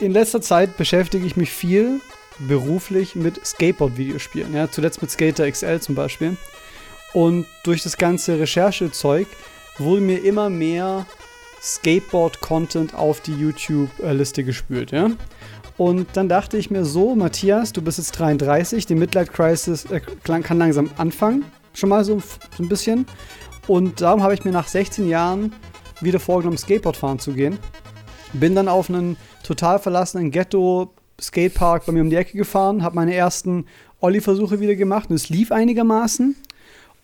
in letzter Zeit beschäftige ich mich viel beruflich mit Skateboard-Videospielen. Ja, zuletzt mit Skater XL zum Beispiel. Und durch das ganze Recherchezeug wurde mir immer mehr Skateboard-Content auf die YouTube-Liste gespült. Ja? Und dann dachte ich mir so, Matthias, du bist jetzt 33, die Midlife Crisis äh, kann langsam anfangen. Schon mal so, so ein bisschen. Und darum habe ich mir nach 16 Jahren wieder vorgenommen, Skateboard fahren zu gehen. Bin dann auf einen total verlassenen Ghetto-Skatepark bei mir um die Ecke gefahren, habe meine ersten Olli-Versuche wieder gemacht und es lief einigermaßen.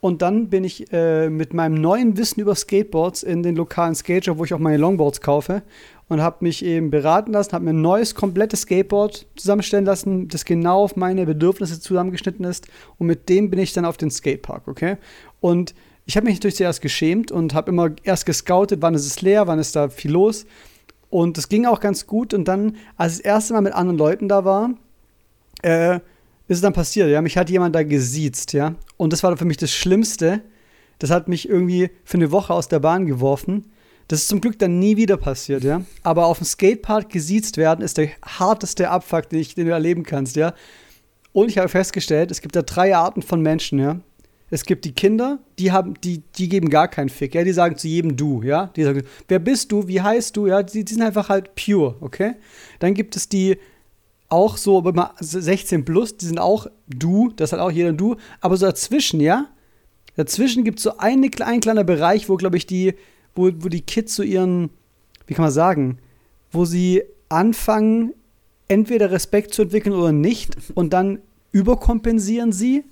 Und dann bin ich äh, mit meinem neuen Wissen über Skateboards in den lokalen Skate wo ich auch meine Longboards kaufe und habe mich eben beraten lassen, habe mir ein neues, komplettes Skateboard zusammenstellen lassen, das genau auf meine Bedürfnisse zusammengeschnitten ist. Und mit dem bin ich dann auf den Skatepark, okay? Und ich habe mich natürlich zuerst geschämt und habe immer erst gescoutet, wann ist es leer, wann ist da viel los. Und das ging auch ganz gut. Und dann, als ich das erste Mal mit anderen Leuten da war, äh, ist es dann passiert, ja. Mich hat jemand da gesiezt, ja. Und das war für mich das Schlimmste. Das hat mich irgendwie für eine Woche aus der Bahn geworfen das ist zum Glück dann nie wieder passiert, ja. Aber auf dem Skatepark gesiezt werden ist der harteste Abfuck, den, ich, den du erleben kannst, ja. Und ich habe festgestellt, es gibt da drei Arten von Menschen, ja. Es gibt die Kinder, die haben, die, die geben gar keinen Fick, ja. Die sagen zu jedem du, ja. Die sagen, wer bist du, wie heißt du, ja. Die, die sind einfach halt pure, okay. Dann gibt es die auch so, aber 16 plus, die sind auch du, das hat auch jeder du. Aber so dazwischen, ja. Dazwischen gibt es so eine, ein kleiner Bereich, wo, glaube ich, die wo, wo die Kids so ihren, wie kann man sagen, wo sie anfangen, entweder Respekt zu entwickeln oder nicht und dann überkompensieren sie.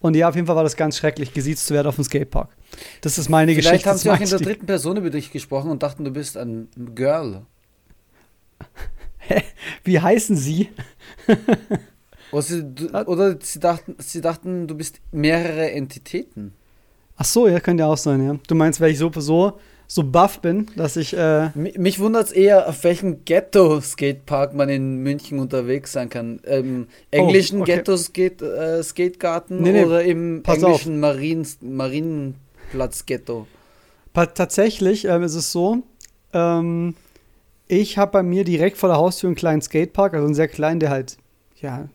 Und ja, auf jeden Fall war das ganz schrecklich, gesiezt zu werden auf dem Skatepark. Das ist meine Vielleicht Geschichte. Vielleicht haben sie auch in der dritten Person über dich gesprochen und dachten, du bist ein Girl. Wie heißen sie? oder, sie, oder sie, dachten, sie dachten, du bist mehrere Entitäten. Ach so, ja, könnte ja auch sein, ja. Du meinst, weil ich so, so so buff bin, dass ich. Äh Mich wundert es eher, auf welchem Ghetto-Skatepark man in München unterwegs sein kann. Im englischen oh, okay. Ghetto-Skategarten -Skate, äh, nee, nee, oder im englischen Marien Marienplatz-Ghetto? Tatsächlich ähm, ist es so, ähm, ich habe bei mir direkt vor der Haustür einen kleinen Skatepark, also einen sehr kleinen, der halt, ja,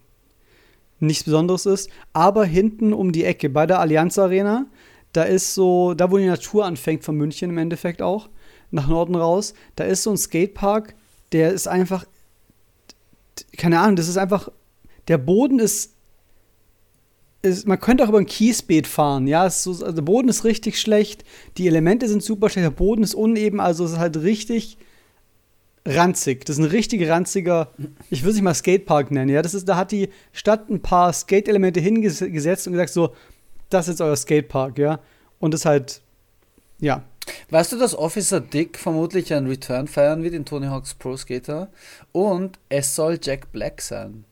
nichts Besonderes ist, aber hinten um die Ecke bei der Allianz Arena da ist so, da wo die Natur anfängt von München im Endeffekt auch, nach Norden raus, da ist so ein Skatepark, der ist einfach, keine Ahnung, das ist einfach, der Boden ist, ist man könnte auch über ein Kiesbeet fahren, ja, so, also der Boden ist richtig schlecht, die Elemente sind super schlecht, der Boden ist uneben, also es ist halt richtig ranzig. Das ist ein richtig ranziger, ich würde es nicht mal Skatepark nennen, ja, das ist, da hat die Stadt ein paar Skate-Elemente hingesetzt und gesagt so, das ist euer Skatepark, ja. Und das halt, ja. Weißt du, dass Officer Dick vermutlich ein Return feiern wird in Tony Hawk's Pro Skater? Und es soll Jack Black sein.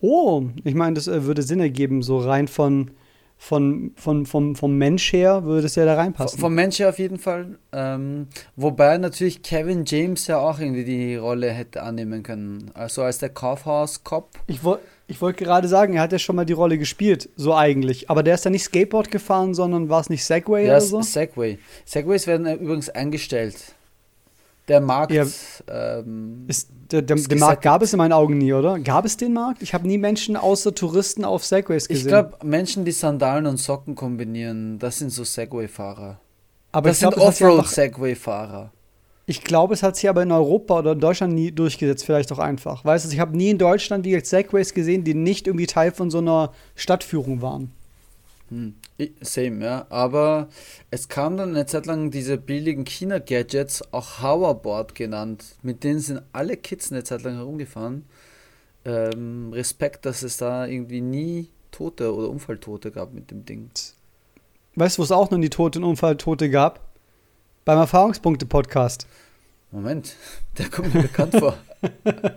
Oh, ich meine, das äh, würde Sinn ergeben, so rein von, von, von, vom, vom Mensch her würde es ja da reinpassen. Vom Mensch her auf jeden Fall. Ähm, wobei natürlich Kevin James ja auch irgendwie die Rolle hätte annehmen können. Also als der Kaufhaus-Cop. Ich wollte ich wollte gerade sagen, er hat ja schon mal die Rolle gespielt, so eigentlich. Aber der ist ja nicht Skateboard gefahren, sondern war es nicht Segway ja, oder so? Segway. Segways werden übrigens eingestellt. Der Markt ja, ähm, ist, der, der, den Markt gab es in meinen Augen nie, oder? Gab es den Markt? Ich habe nie Menschen außer Touristen auf Segways gesehen. Ich glaube, Menschen, die Sandalen und Socken kombinieren, das sind so Segway-Fahrer. Aber das sind Offroad-Segway-Fahrer. Ich glaube, es hat sich aber in Europa oder in Deutschland nie durchgesetzt, vielleicht auch einfach. Weißt du, ich habe nie in Deutschland wie Segways gesehen, die nicht irgendwie Teil von so einer Stadtführung waren. Hm. Same, ja. Aber es kam dann eine Zeit lang diese billigen China-Gadgets, auch Hoverboard genannt. Mit denen sind alle Kids eine Zeit lang herumgefahren. Ähm, Respekt, dass es da irgendwie nie Tote oder Unfalltote gab mit dem Ding. Weißt du, wo es auch noch nie Tote und Unfalltote gab? Beim Erfahrungspunkte-Podcast. Moment, der kommt mir bekannt vor.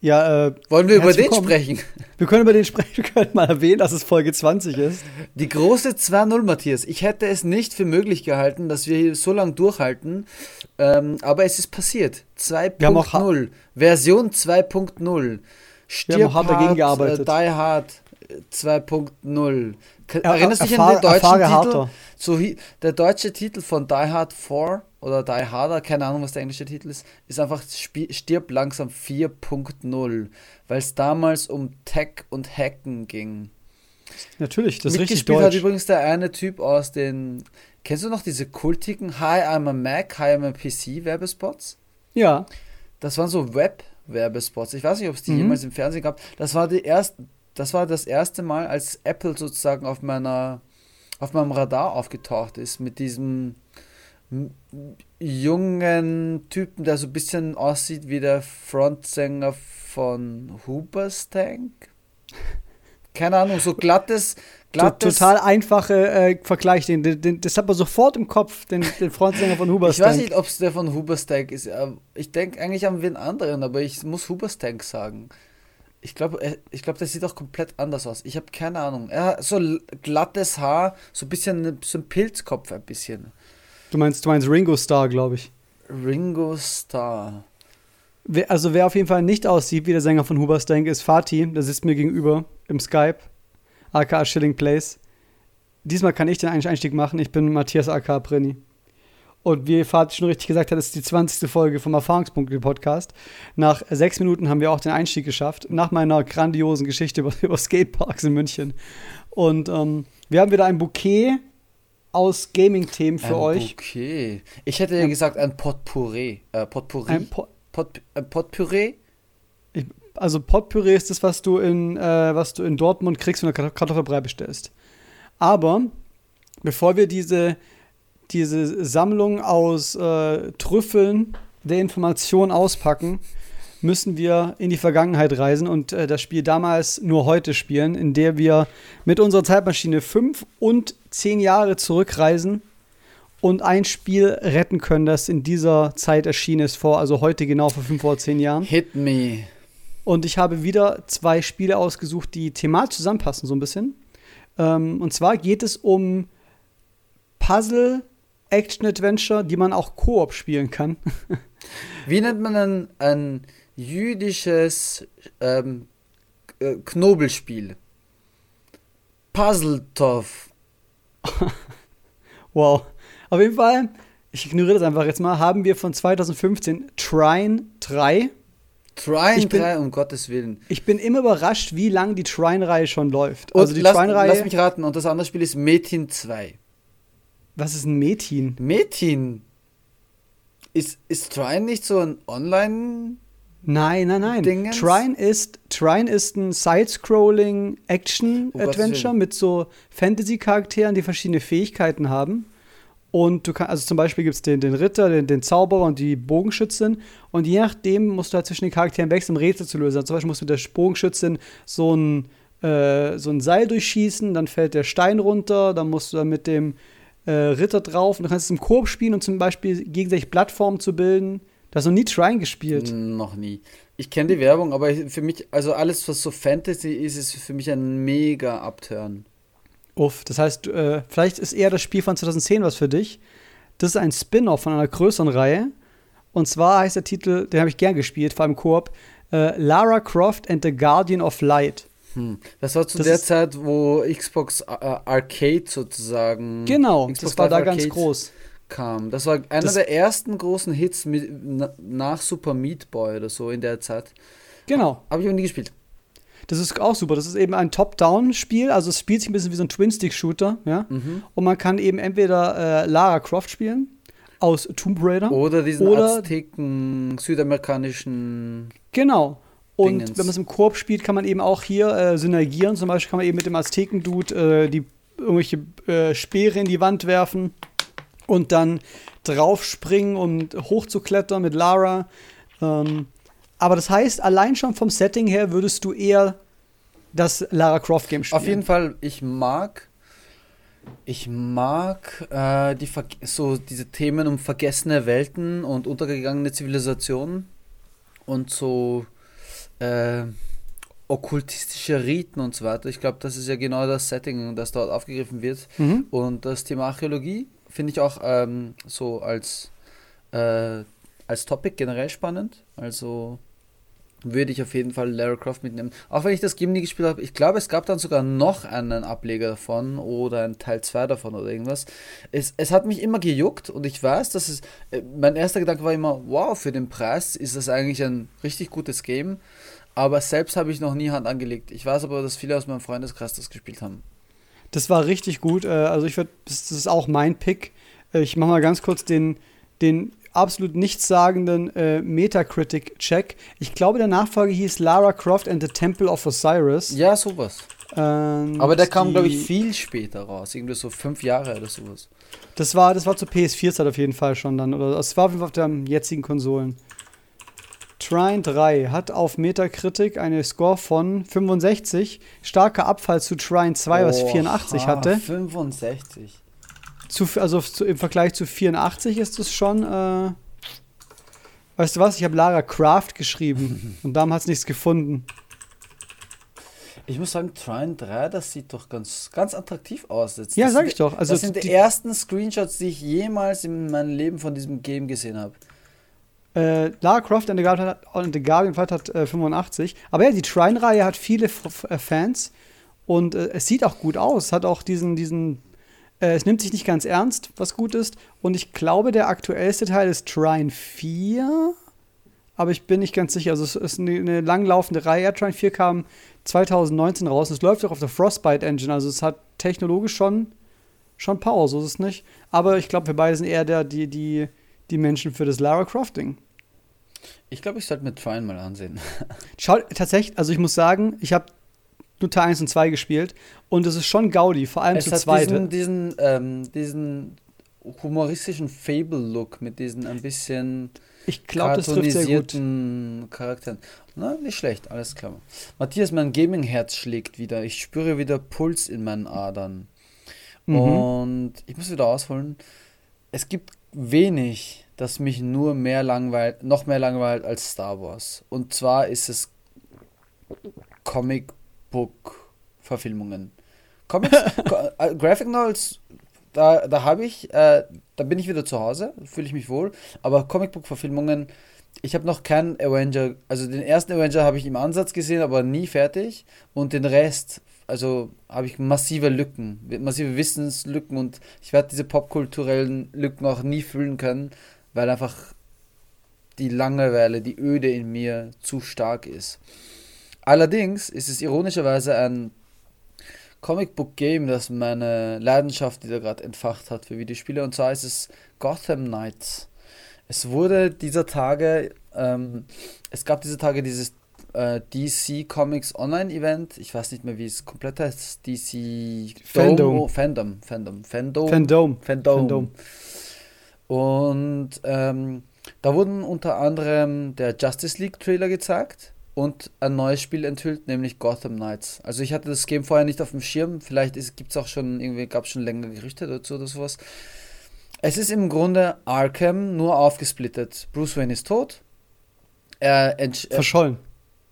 Ja, äh, Wollen wir über den sprechen? Wir können über den sprechen. Wir können mal erwähnen, dass es Folge 20 ist. Die große 2-0, Matthias. Ich hätte es nicht für möglich gehalten, dass wir hier so lange durchhalten. Ähm, aber es ist passiert. 2.0. Version 2.0. Stirb wir haben hart dagegen gearbeitet. Äh, Die Hard 2.0. Erinnerst du dich an den deutschen Titel? So, der deutsche Titel von Die Hard 4 oder Die Harder, keine Ahnung, was der englische Titel ist, ist einfach Stirb langsam 4.0, weil es damals um Tech und Hacken ging. Natürlich, das ist richtig deutsch. hat übrigens der eine Typ aus den, kennst du noch diese kultigen Hi, I'm a Mac, Hi, I'm a PC Werbespots? Ja. Das waren so Web-Werbespots. Ich weiß nicht, ob es die mhm. jemals im Fernsehen gab. Das war die erste, das war das erste Mal, als Apple sozusagen auf meiner, auf meinem Radar aufgetaucht ist mit diesem jungen Typen, der so ein bisschen aussieht wie der Frontsänger von Hooper's Tank. Keine Ahnung, so glattes, glattes Total einfache äh, Vergleich, den, den, den, das hat man sofort im Kopf, den, den Frontsänger von Hooper's Tank. Ich weiß nicht, ob es der von Hooper's Tank ist. Ich denke eigentlich an wen anderen, aber ich muss Hooper's Tank sagen. Ich glaube, ich glaube, der sieht auch komplett anders aus. Ich habe keine Ahnung. Er hat so glattes Haar, so ein bisschen so ein Pilzkopf ein bisschen. Du meinst, du meinst Ringo Starr, glaube ich. Ringo Starr. Also wer auf jeden Fall nicht aussieht wie der Sänger von Huberstank ist Fatih, der sitzt mir gegenüber im Skype, aka Shilling Place. Diesmal kann ich den Einstieg machen, ich bin Matthias aka Brenny. Und wie Fatih schon richtig gesagt hat, ist die 20. Folge vom Erfahrungspunkte-Podcast. Nach sechs Minuten haben wir auch den Einstieg geschafft, nach meiner grandiosen Geschichte über, über Skateparks in München. Und ähm, wir haben wieder ein Bouquet aus Gaming-Themen für ein euch. Okay. Ich hätte ja gesagt ein Potpourri. Äh, Potpourri. Ein, po Pot, ein Potpüree? Ich, also Potpüree ist das, was du in, äh, was du in Dortmund kriegst, wenn du Kartoffelbrei bestellst. Aber bevor wir diese, diese Sammlung aus äh, Trüffeln der Information auspacken, müssen wir in die Vergangenheit reisen und äh, das Spiel damals nur heute spielen, in der wir mit unserer Zeitmaschine fünf und zehn Jahre zurückreisen und ein Spiel retten können, das in dieser Zeit erschienen ist, vor, also heute genau vor fünf oder zehn Jahren. Hit me. Und ich habe wieder zwei Spiele ausgesucht, die thematisch zusammenpassen, so ein bisschen. Ähm, und zwar geht es um Puzzle, Action-Adventure, die man auch Koop spielen kann. Wie nennt man ein, ein jüdisches ähm, äh, Knobelspiel? Puzzle-Toff. wow. Auf jeden Fall, ich ignoriere das einfach jetzt mal, haben wir von 2015 Trine 3. Trine 3, um Gottes Willen. Ich bin immer überrascht, wie lange die Trine-Reihe schon läuft. Und also die lass, Trine-Reihe. Lass mich raten, und das andere Spiel ist Metin 2. Was ist ein Metin? Metin. Ist, ist Trine nicht so ein Online- Nein, nein, nein. Dingens? Trine ist, Trine ist ein Side-Scrolling Action-Adventure mit so Fantasy-Charakteren, die verschiedene Fähigkeiten haben. Und du kannst, also zum Beispiel gibt es den, den Ritter, den, den Zauberer und die Bogenschützin. Und je nachdem musst du halt zwischen den Charakteren wechseln, um Rätsel zu lösen. Also zum Beispiel musst du mit der Bogenschützin so ein, äh, so ein Seil durchschießen, dann fällt der Stein runter, dann musst du dann mit dem äh, Ritter drauf und du kannst es im Korb spielen und zum Beispiel gegenseitig Plattformen zu bilden. Du hast noch nie Trine gespielt. Noch nie. Ich kenne die Werbung, aber für mich, also alles, was so Fantasy ist, ist für mich ein mega Abturn. Uff, das heißt, äh, vielleicht ist eher das Spiel von 2010 was für dich. Das ist ein Spin-off von einer größeren Reihe. Und zwar heißt der Titel, den habe ich gern gespielt, vor allem Koop, äh, Lara Croft and the Guardian of Light. Hm. Das war zu das der Zeit, wo Xbox äh, Arcade sozusagen. Genau, Xbox das war da Arcade ganz groß. Kam. Das war einer das der ersten großen Hits mit, nach Super Meat Boy oder so in der Zeit. Genau. Habe ich auch nie gespielt. Das ist auch super. Das ist eben ein Top-Down-Spiel. Also es spielt sich ein bisschen wie so ein Twin-Stick-Shooter. Ja? Mhm. Und man kann eben entweder äh, Lara Croft spielen aus Tomb Raider. Oder diesen oder Azteken südamerikanischen. Genau. Und Dingens. wenn man es im Koop spielt, kann man eben auch hier äh, synergieren. Zum Beispiel kann man eben mit dem Azteken-Dude äh, die irgendwelche äh, Speere in die Wand werfen und dann draufspringen und hochzuklettern mit Lara. Ähm, aber das heißt, allein schon vom Setting her würdest du eher das Lara Croft Game spielen. Auf jeden Fall, ich mag ich mag äh, die so diese Themen um vergessene Welten und untergegangene Zivilisationen und so äh, okkultistische Riten und so weiter. Ich glaube, das ist ja genau das Setting, das dort aufgegriffen wird. Mhm. Und das Thema Archäologie finde ich auch ähm, so als, äh, als Topic generell spannend. Also würde ich auf jeden Fall Lara Croft mitnehmen. Auch wenn ich das Game nie gespielt habe. Ich glaube, es gab dann sogar noch einen Ableger davon oder ein Teil 2 davon oder irgendwas. Es, es hat mich immer gejuckt und ich weiß, dass es. Äh, mein erster Gedanke war immer, wow, für den Preis ist das eigentlich ein richtig gutes Game. Aber selbst habe ich noch nie Hand angelegt. Ich weiß aber, dass viele aus meinem Freundeskreis das gespielt haben. Das war richtig gut. Äh, also ich würde, das ist auch mein Pick. Äh, ich mache mal ganz kurz den, den absolut nichtssagenden äh, Metacritic-Check. Ich glaube, der Nachfolger hieß Lara Croft and the Temple of Osiris. Ja, sowas. Ähm, Aber der kam, glaube ich, viel später raus. Irgendwie so fünf Jahre oder sowas. Das war, das war zur PS4-Zeit auf jeden Fall schon dann. Oder es war auf jeden Fall auf den jetzigen Konsolen. Trine 3 hat auf Metacritic eine Score von 65. Starker Abfall zu Trine 2, was 84 hatte. 65. Zu, also zu, im Vergleich zu 84 ist es schon. Äh, weißt du was? Ich habe Lara Craft geschrieben und darum hat es nichts gefunden. Ich muss sagen, Trine 3, das sieht doch ganz, ganz attraktiv aus. Jetzt. Ja, das sag ich doch. Also das sind die, die, ersten Screenshots, die ich jemals in meinem Leben von diesem Game gesehen habe. Äh, Lara Croft and the Guardian, and the Guardian hat äh, 85. Aber ja, die Trine-Reihe hat viele F äh, Fans und äh, es sieht auch gut aus. Hat auch diesen, diesen äh, es nimmt sich nicht ganz ernst, was gut ist. Und ich glaube, der aktuellste Teil ist Trine 4. Aber ich bin nicht ganz sicher. Also, es ist eine, eine langlaufende Reihe. Trine 4 kam 2019 raus. Und es läuft auch auf der Frostbite Engine. Also, es hat technologisch schon, schon Power, so ist es nicht. Aber ich glaube, wir beide sind eher der, die, die, die Menschen für das Lara Crofting. Ich glaube, ich sollte mir Trine mal ansehen. Schau, tatsächlich, also ich muss sagen, ich habe nur Teil 1 und 2 gespielt und es ist schon Gaudi, vor allem es zu zweite. Diesen, diesen, ähm, diesen humoristischen Fable-Look mit diesen ein bisschen ich glaube, das trifft sehr gut. Charakteren. Na, nicht schlecht, alles klar. Matthias, mein Gaming-Herz schlägt wieder. Ich spüre wieder Puls in meinen Adern. Mhm. Und ich muss wieder ausholen. Es gibt wenig, das mich nur mehr langweilt, noch mehr langweilt als Star Wars. Und zwar ist es Comic Book-Verfilmungen. Comics, äh, Graphic Novels, da, da habe ich, äh, da bin ich wieder zu Hause, fühle ich mich wohl. Aber Comicbook-Verfilmungen, ich habe noch keinen Avenger, also den ersten Avenger habe ich im Ansatz gesehen, aber nie fertig. Und den Rest, also habe ich massive Lücken, massive Wissenslücken und ich werde diese popkulturellen Lücken auch nie füllen können, weil einfach die Langeweile, die Öde in mir zu stark ist. Allerdings ist es ironischerweise ein Comicbook Game, das meine Leidenschaft wieder gerade entfacht hat für Videospiele. Und zwar ist es Gotham Knights. Es wurde dieser Tage, ähm, es gab diese Tage dieses äh, DC Comics Online Event. Ich weiß nicht mehr, wie es komplett heißt. DC Fandom. Fandom. Fandom. Fandom. Fandom. Fandom. Fandom. Und ähm, da wurden unter anderem der Justice League Trailer gezeigt und ein neues Spiel enthüllt, nämlich Gotham Knights. Also ich hatte das Game vorher nicht auf dem Schirm, vielleicht gibt es auch schon, irgendwie gab es schon länger Gerüchte dazu oder sowas. Es ist im Grunde Arkham nur aufgesplittet. Bruce Wayne ist tot. Er Verschollen.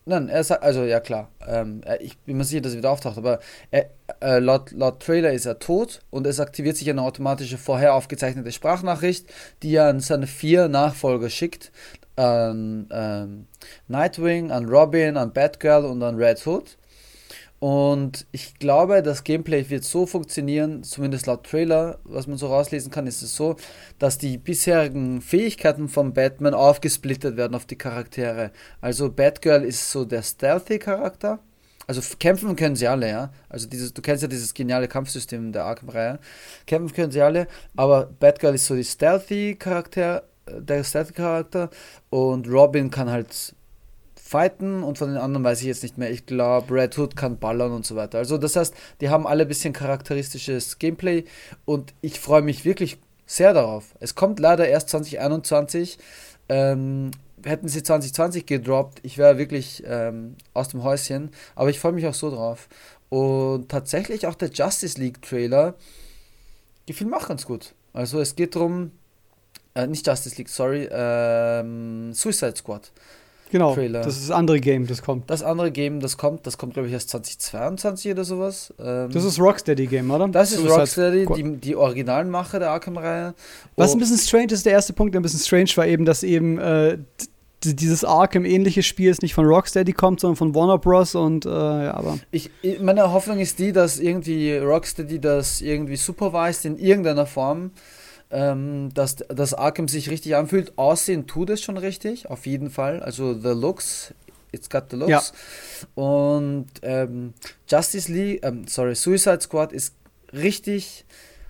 Nein, er sagt, also ja klar, ähm, ich bin mir sicher, dass er wieder auftaucht, aber er, äh, laut, laut Trailer ist er tot und es aktiviert sich eine automatische vorher aufgezeichnete Sprachnachricht, die er an seine vier Nachfolger schickt an ähm, Nightwing, an Robin, an Batgirl und an Red Hood. Und ich glaube, das Gameplay wird so funktionieren, zumindest laut Trailer, was man so rauslesen kann, ist es so, dass die bisherigen Fähigkeiten von Batman aufgesplittet werden auf die Charaktere. Also Batgirl ist so der Stealthy-Charakter. Also kämpfen können sie alle, ja. Also dieses, du kennst ja dieses geniale Kampfsystem der Arkham-Reihe. Kämpfen können sie alle, aber Batgirl ist so die Stealthy-Charakter der Stat-Charakter und Robin kann halt fighten und von den anderen weiß ich jetzt nicht mehr. Ich glaube, Red Hood kann ballern und so weiter. Also das heißt, die haben alle ein bisschen charakteristisches Gameplay und ich freue mich wirklich sehr darauf. Es kommt leider erst 2021. Ähm, hätten sie 2020 gedroppt, ich wäre wirklich ähm, aus dem Häuschen. Aber ich freue mich auch so drauf. Und tatsächlich auch der Justice League Trailer gefiel mir auch ganz gut. Also es geht darum, äh, nicht Justice League, sorry, ähm, Suicide Squad. Genau, Trailer. das ist das andere Game, das kommt. Das andere Game, das kommt, das kommt glaube ich erst 2022 oder sowas. Ähm, das ist Rocksteady Game, oder? Das ist Suicide Rocksteady, die, die Originalmacher der Arkham-Reihe. Was ein bisschen strange ist, der erste Punkt, der ein bisschen strange war eben, dass eben äh, dieses Arkham-ähnliche Spiel ist nicht von Rocksteady kommt, sondern von Warner Bros. Und äh, ja, aber. Ich, meine Hoffnung ist die, dass irgendwie Rocksteady das irgendwie supervised in irgendeiner Form, ähm, dass das Arkham sich richtig anfühlt. Aussehen tut es schon richtig, auf jeden Fall. Also the looks, it's got the looks. Ja. Und ähm, Justice League, ähm, sorry, Suicide Squad ist richtig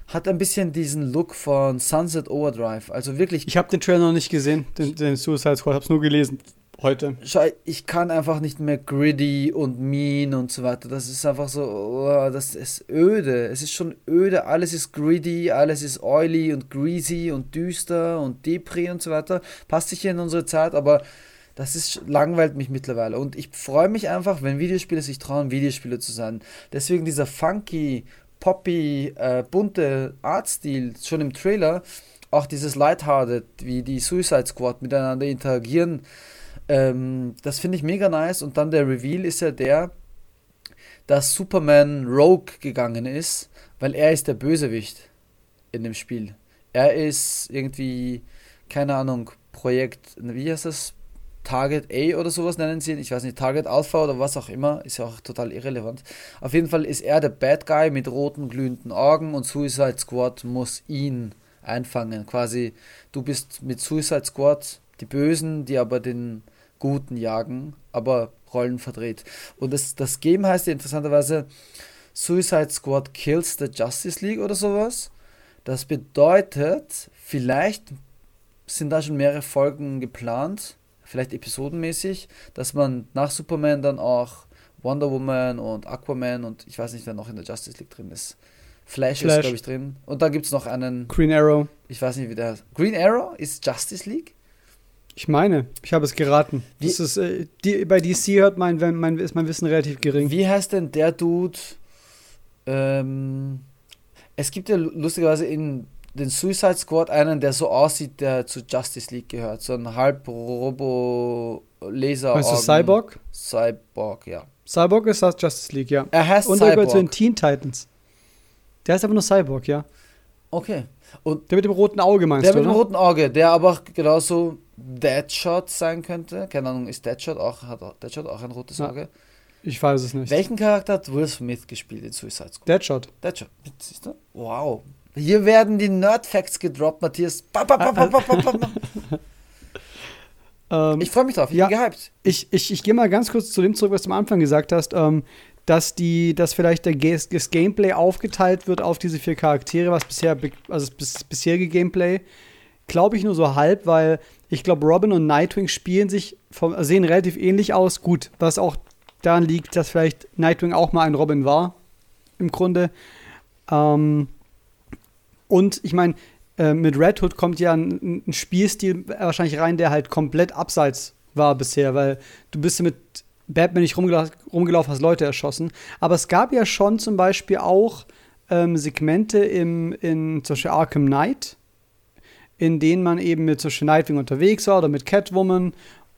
hat ein bisschen diesen Look von Sunset Overdrive. Also wirklich. Ich habe den Trailer noch nicht gesehen, den, den Suicide Squad, habe es nur gelesen heute. Ich kann einfach nicht mehr gritty und mean und so weiter. Das ist einfach so, oh, das ist öde. Es ist schon öde. Alles ist gritty, alles ist oily und greasy und düster und depri und so weiter. Passt sich hier in unsere Zeit, aber das ist langweilt mich mittlerweile. Und ich freue mich einfach, wenn Videospiele sich trauen, Videospiele zu sein. Deswegen dieser funky poppy, äh, bunte Artstil schon im Trailer, auch dieses Lighthearted, wie die Suicide Squad miteinander interagieren, ähm, das finde ich mega nice. Und dann der Reveal ist ja der, dass Superman Rogue gegangen ist, weil er ist der Bösewicht in dem Spiel. Er ist irgendwie, keine Ahnung, Projekt, wie heißt das? Target A oder sowas nennen sie ihn. Ich weiß nicht, Target Alpha oder was auch immer. Ist ja auch total irrelevant. Auf jeden Fall ist er der Bad Guy mit roten, glühenden Augen und Suicide Squad muss ihn einfangen. Quasi, du bist mit Suicide Squad die Bösen, die aber den Guten jagen, aber Rollen verdreht. Und das, das Game heißt ja interessanterweise Suicide Squad Kills the Justice League oder sowas. Das bedeutet, vielleicht sind da schon mehrere Folgen geplant vielleicht episodenmäßig, dass man nach Superman dann auch Wonder Woman und Aquaman und ich weiß nicht, wer noch in der Justice League drin ist. Flash, Flash. ist, glaube ich, drin. Und dann gibt es noch einen. Green Arrow. Ich weiß nicht, wie der. Green Arrow ist Justice League? Ich meine, ich habe es geraten. Das ist, äh, die, bei DC hört mein, mein, ist mein Wissen relativ gering. Wie heißt denn der Dude? Ähm, es gibt ja lustigerweise in den Suicide Squad einen, der so aussieht, der zu Justice League gehört. So ein halb Robo Laser. Weißt du Cyborg? Cyborg, ja. Cyborg ist aus Justice League, ja. Er heißt Und Cyborg. er gehört zu den Teen Titans. Der heißt aber nur Cyborg, ja. Okay. Und der mit dem roten Auge meinst der du? Der mit dem roten Auge, der aber genauso Deadshot sein könnte. Keine Ahnung, ist Deadshot auch, hat Deadshot auch ein rotes ja. Auge? Ich weiß es nicht. Welchen Charakter hat Will Smith gespielt in Suicide Squad? Deadshot. Deadshot. Siehst du? Wow. Hier werden die Nerd-Facts gedroppt, Matthias. Ba, ba, ba, ich freue mich drauf, ich ja, bin gehypt. Ich, ich, ich gehe mal ganz kurz zu dem zurück, was du am Anfang gesagt hast, ähm, dass, die, dass vielleicht der, das Gameplay aufgeteilt wird auf diese vier Charaktere, was bisher, also das bisherige Gameplay, glaube ich nur so halb, weil ich glaube, Robin und Nightwing spielen sich, vom, sehen relativ ähnlich aus. Gut, was auch daran liegt, dass vielleicht Nightwing auch mal ein Robin war, im Grunde. Ähm, und ich meine, äh, mit Red Hood kommt ja ein, ein, Spielstil wahrscheinlich rein, der halt komplett abseits war bisher, weil du bist mit Batman nicht rumgelaufen, rumgelaufen hast Leute erschossen. Aber es gab ja schon zum Beispiel auch ähm, Segmente im, in zum Beispiel Arkham Knight, in denen man eben mit zum Beispiel Nightwing unterwegs war oder mit Catwoman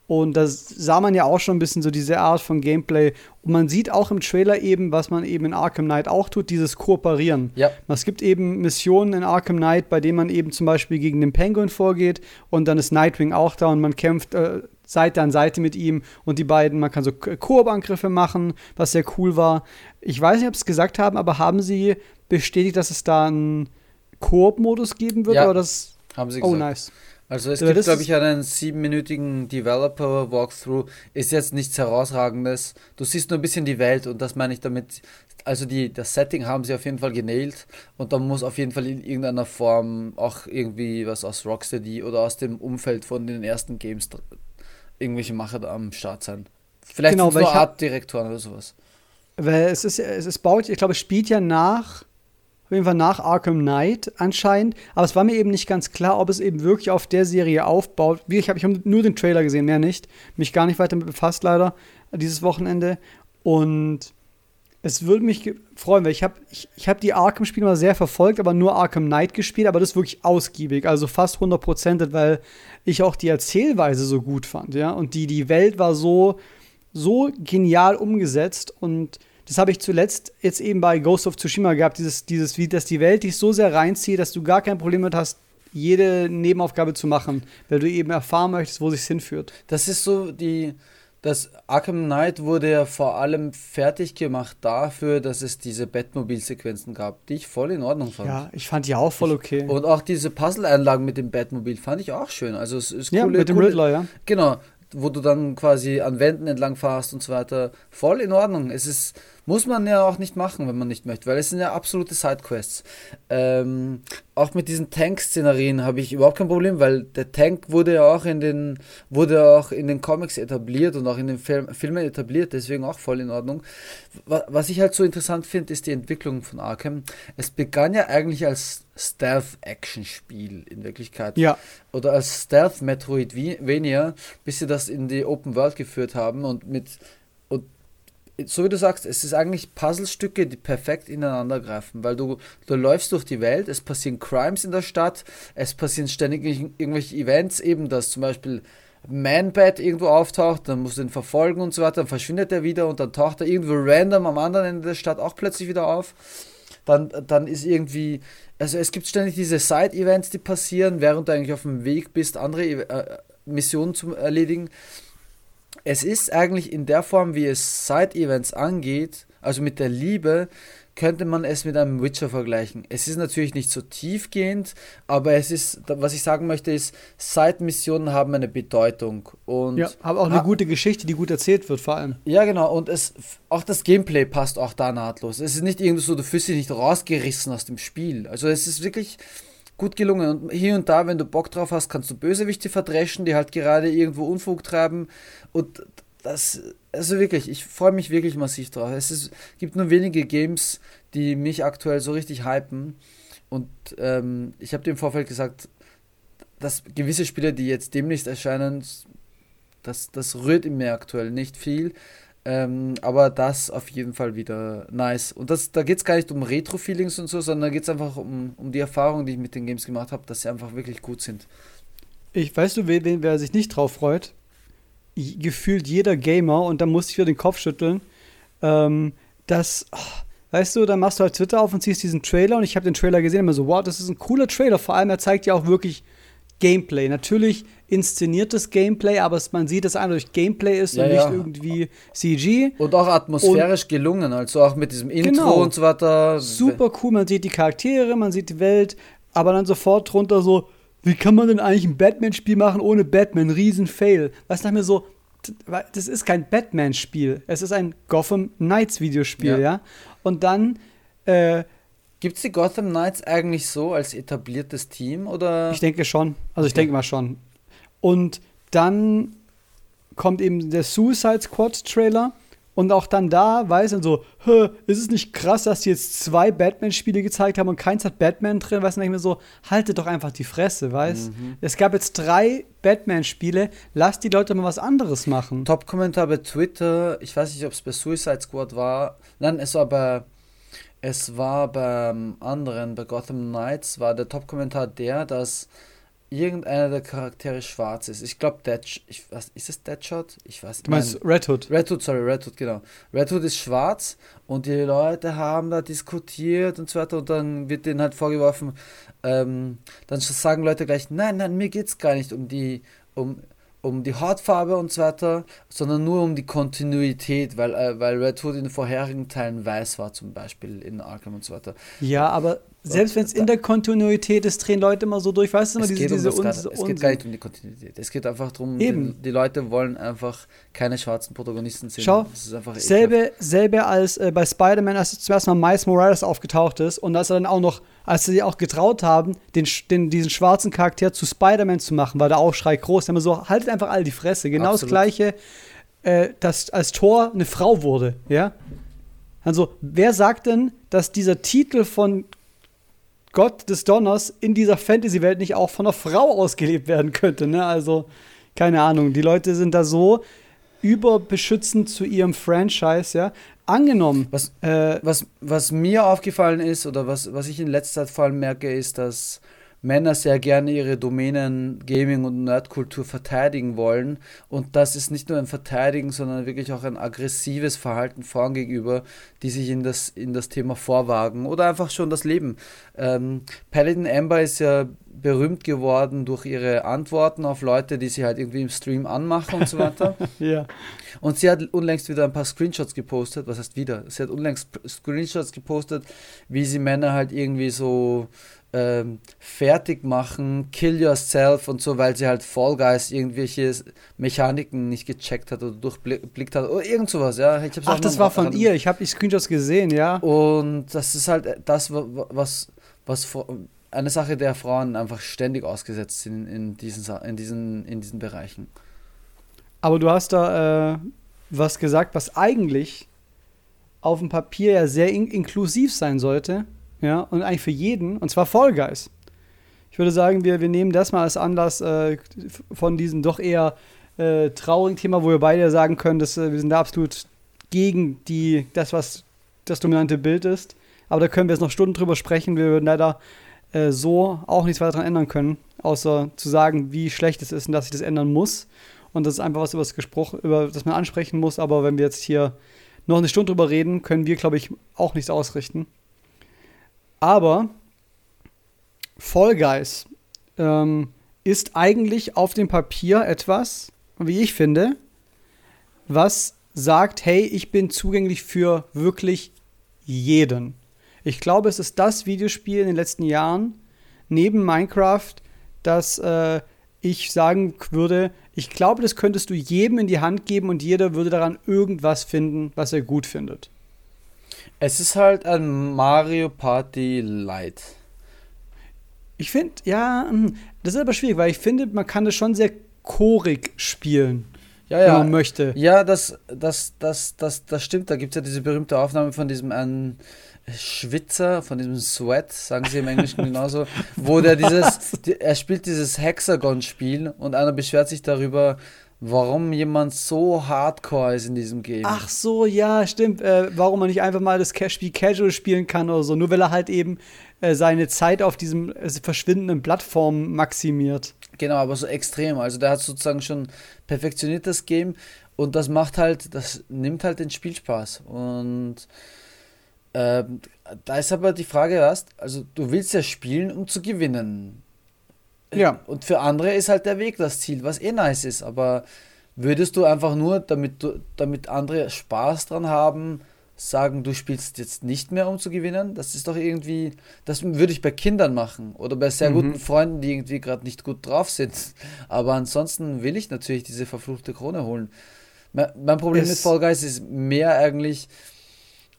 und da sah man ja auch schon ein bisschen so diese Art von Gameplay. Und man sieht auch im Trailer eben, was man eben in Arkham Knight auch tut, dieses Kooperieren. Ja. Es gibt eben Missionen in Arkham Knight, bei denen man eben zum Beispiel gegen den Penguin vorgeht und dann ist Nightwing auch da und man kämpft äh, Seite an Seite mit ihm und die beiden, man kann so Koop-Angriffe machen, was sehr cool war. Ich weiß nicht, ob sie es gesagt haben, aber haben sie bestätigt, dass es da einen Koop-Modus geben wird? Ja, oder das haben sie oh, gesagt. Oh, nice. Also es ja, gibt, glaube ich, einen siebenminütigen Developer-Walkthrough. Ist jetzt nichts Herausragendes. Du siehst nur ein bisschen die Welt und das meine ich damit. Also die, das Setting haben sie auf jeden Fall genäht und da muss auf jeden Fall in irgendeiner Form auch irgendwie was aus Rocksteady oder aus dem Umfeld von den ersten Games irgendwelche Macher da am Start sein. Vielleicht genau, nur Artdirektoren oder sowas. Weil es ist, es ist baut, ich glaube, es spielt ja nach auf jeden Fall nach Arkham Knight anscheinend. Aber es war mir eben nicht ganz klar, ob es eben wirklich auf der Serie aufbaut. Wie ich habe ich hab nur den Trailer gesehen, mehr nicht. Mich gar nicht weiter damit befasst, leider, dieses Wochenende. Und es würde mich freuen, weil ich habe ich, ich hab die Arkham-Spiele mal sehr verfolgt, aber nur Arkham Knight gespielt, aber das ist wirklich ausgiebig, also fast 100%, weil ich auch die Erzählweise so gut fand, ja. Und die, die Welt war so, so genial umgesetzt und das habe ich zuletzt jetzt eben bei Ghost of Tsushima gehabt, dieses, dieses, wie, dass die Welt dich so sehr reinzieht, dass du gar kein Problem mit hast, jede Nebenaufgabe zu machen, weil du eben erfahren möchtest, wo sich hinführt. Das ist so die. Das Arkham Knight wurde ja vor allem fertig gemacht dafür, dass es diese Batmobil-Sequenzen gab, die ich voll in Ordnung fand. Ja, ich fand die auch voll okay. Und auch diese Puzzle-Einlagen mit dem Batmobil fand ich auch schön. Also es ist ja, coole, mit dem coole, Riddler, ja. Genau, wo du dann quasi an Wänden entlang fährst und so weiter. Voll in Ordnung. Es ist, muss man ja auch nicht machen, wenn man nicht möchte, weil es sind ja absolute Sidequests. Ähm, auch mit diesen Tank-Szenarien habe ich überhaupt kein Problem, weil der Tank wurde ja auch in den, wurde auch in den Comics etabliert und auch in den Film, Filmen etabliert, deswegen auch voll in Ordnung. Was ich halt so interessant finde, ist die Entwicklung von Arkham. Es begann ja eigentlich als Stealth-Action-Spiel in Wirklichkeit. Ja. Oder als Stealth-Metroidvania, bis sie das in die Open World geführt haben und mit so wie du sagst, es ist eigentlich Puzzlestücke, die perfekt ineinander greifen, weil du, du läufst durch die Welt, es passieren Crimes in der Stadt, es passieren ständig irgendwelche Events, eben dass zum Beispiel Man-Bat irgendwo auftaucht, dann musst du ihn verfolgen und so weiter, dann verschwindet er wieder und dann taucht er irgendwo random am anderen Ende der Stadt auch plötzlich wieder auf. Dann, dann ist irgendwie, also es gibt ständig diese Side-Events, die passieren, während du eigentlich auf dem Weg bist, andere äh, Missionen zu erledigen es ist eigentlich in der Form, wie es Side-Events angeht, also mit der Liebe, könnte man es mit einem Witcher vergleichen. Es ist natürlich nicht so tiefgehend, aber es ist, was ich sagen möchte, ist, Side-Missionen haben eine Bedeutung. Und ja, aber auch eine gute Geschichte, die gut erzählt wird, vor allem. Ja, genau. Und es, auch das Gameplay passt auch da nahtlos. Es ist nicht irgendwie so, du fühlst dich nicht rausgerissen aus dem Spiel. Also es ist wirklich gut gelungen. Und hier und da, wenn du Bock drauf hast, kannst du Bösewichte verdreschen, die halt gerade irgendwo Unfug treiben. Und das, also wirklich, ich freue mich wirklich massiv drauf. Es ist, gibt nur wenige Games, die mich aktuell so richtig hypen. Und ähm, ich habe dir im Vorfeld gesagt, dass gewisse Spiele, die jetzt demnächst erscheinen, das, das rührt in mir aktuell nicht viel. Ähm, aber das auf jeden Fall wieder nice. Und das, da geht es gar nicht um Retro-Feelings und so, sondern da geht es einfach um, um die Erfahrung, die ich mit den Games gemacht habe, dass sie einfach wirklich gut sind. Ich weißt du, wen, wer sich nicht drauf freut? Gefühlt jeder Gamer, und da muss ich wieder den Kopf schütteln, ähm, dass, oh, weißt du, dann machst du halt Twitter auf und ziehst diesen Trailer und ich habe den Trailer gesehen und immer so, wow, das ist ein cooler Trailer. Vor allem, er zeigt ja auch wirklich Gameplay. Natürlich inszeniertes Gameplay, aber man sieht, dass es durch Gameplay ist ja, und ja. nicht irgendwie CG. Und auch atmosphärisch und, gelungen, also auch mit diesem Intro genau, und so weiter. Super cool, man sieht die Charaktere, man sieht die Welt, aber dann sofort drunter so, wie kann man denn eigentlich ein Batman-Spiel machen ohne Batman? Riesen-Fail. Was nach mir so, das ist kein Batman-Spiel, es ist ein Gotham Knights-Videospiel, ja. ja. Und dann äh, Gibt es die Gotham Knights eigentlich so als etabliertes Team oder? Ich denke schon. Also ich denke mal schon. Und dann kommt eben der Suicide Squad Trailer und auch dann da weiß man so, ist es nicht krass, dass die jetzt zwei Batman-Spiele gezeigt haben und keins hat Batman drin? Weißt du, nicht mehr so, haltet doch einfach die Fresse, weißt mhm. Es gab jetzt drei Batman-Spiele, lass die Leute mal was anderes machen. Top-Kommentar bei Twitter, ich weiß nicht, ob es bei Suicide Squad war, nein, es war bei es war beim anderen, bei Gotham Knights, war der Top-Kommentar der, dass irgendeiner der Charaktere schwarz ist. Ich glaube, Dead, ich was ist es Deadshot? Ich weiß. Du meinst Red Hood? Red Hood, sorry, Red Hood, genau. Red Hood ist schwarz und die Leute haben da diskutiert und so weiter und dann wird denen halt vorgeworfen, ähm, dann sagen Leute gleich, nein, nein, mir geht es gar nicht um die, um um die Hautfarbe und so weiter, sondern nur um die Kontinuität, weil, äh, weil Red Hood in den vorherigen Teilen weiß war, zum Beispiel in Arkham und so weiter. Ja, aber selbst wenn es in der Kontinuität ist, drehen Leute immer so durch, weißt du immer, es diese, geht diese um Es geht gar nicht um die Kontinuität. Es geht einfach darum, Eben. Die, die, Leute wollen einfach keine schwarzen Protagonisten sehen. Schau, selbe, selbe als äh, bei Spider-Man, als zuerst mal Miles Morales aufgetaucht ist und als er dann auch noch, als sie auch getraut haben, den, den, diesen schwarzen Charakter zu Spider-Man zu machen, war der Aufschrei groß. Immer so, haltet einfach all die Fresse. Genau Absolut. das Gleiche, äh, dass als Thor eine Frau wurde, ja? Also, wer sagt denn, dass dieser Titel von Gott des Donners in dieser Fantasy-Welt nicht auch von einer Frau ausgelebt werden könnte. Ne? Also, keine Ahnung. Die Leute sind da so überbeschützend zu ihrem Franchise, ja. Angenommen. Was, äh, was, was mir aufgefallen ist oder was, was ich in letzter Zeit vor allem merke, ist, dass Männer sehr gerne ihre Domänen Gaming und Nerdkultur verteidigen wollen. Und das ist nicht nur ein Verteidigen, sondern wirklich auch ein aggressives Verhalten Frauen gegenüber, die sich in das, in das Thema vorwagen oder einfach schon das Leben. Ähm, Paladin Amber ist ja berühmt geworden durch ihre Antworten auf Leute, die sie halt irgendwie im Stream anmachen und so weiter. ja. Und sie hat unlängst wieder ein paar Screenshots gepostet. Was heißt wieder? Sie hat unlängst Screenshots gepostet, wie sie Männer halt irgendwie so ähm, fertig machen, kill yourself und so, weil sie halt Fall Guys irgendwelche Mechaniken nicht gecheckt hat oder durchblickt hat oder irgend sowas, ja. Ach, das war von ihr, ich habe die Screenshots gesehen, ja. Und das ist halt das, was, was eine Sache der Frauen einfach ständig ausgesetzt sind in diesen, in diesen, in diesen Bereichen. Aber du hast da äh, was gesagt, was eigentlich auf dem Papier ja sehr in inklusiv sein sollte ja, und eigentlich für jeden, und zwar Fall Guys. Ich würde sagen, wir, wir nehmen das mal als Anlass äh, von diesem doch eher äh, traurigen Thema, wo wir beide sagen können, dass äh, wir sind da absolut gegen die, das, was das dominante Bild ist. Aber da können wir jetzt noch Stunden drüber sprechen. Wir würden leider äh, so auch nichts weiter daran ändern können, außer zu sagen, wie schlecht es ist und dass sich das ändern muss. Und das ist einfach was, über das, Gespruch, über das man ansprechen muss. Aber wenn wir jetzt hier noch eine Stunde drüber reden, können wir, glaube ich, auch nichts ausrichten. Aber Fall Guys ähm, ist eigentlich auf dem Papier etwas, wie ich finde, was sagt, hey, ich bin zugänglich für wirklich jeden. Ich glaube, es ist das Videospiel in den letzten Jahren neben Minecraft, das äh, ich sagen würde, ich glaube, das könntest du jedem in die Hand geben und jeder würde daran irgendwas finden, was er gut findet. Es ist halt ein Mario Party Light. Ich finde, ja, hm, das ist aber schwierig, weil ich finde, man kann das schon sehr chorig spielen. Ja, ja. Wenn man möchte. Ja, das, das, das, das, das stimmt. Da gibt es ja diese berühmte Aufnahme von diesem einen Schwitzer, von diesem Sweat, sagen sie im Englischen genauso, wo der dieses, er spielt dieses Hexagon-Spiel und einer beschwert sich darüber, warum jemand so hardcore ist in diesem Game. Ach so, ja, stimmt. Äh, warum man nicht einfach mal das Spiel Casual spielen kann oder so, nur weil er halt eben äh, seine Zeit auf diesem äh, verschwindenden Plattform maximiert. Genau, aber so extrem. Also der hat sozusagen schon perfektioniert das Game und das macht halt, das nimmt halt den Spielspaß. Und äh, da ist aber die Frage erst, also du willst ja spielen, um zu gewinnen. Ja. Und für andere ist halt der Weg das Ziel, was eh nice ist. Aber würdest du einfach nur, damit, du, damit andere Spaß dran haben, sagen, du spielst jetzt nicht mehr, um zu gewinnen? Das ist doch irgendwie, das würde ich bei Kindern machen oder bei sehr mhm. guten Freunden, die irgendwie gerade nicht gut drauf sind. Aber ansonsten will ich natürlich diese verfluchte Krone holen. Mein Problem es mit Fall Guys ist mehr eigentlich,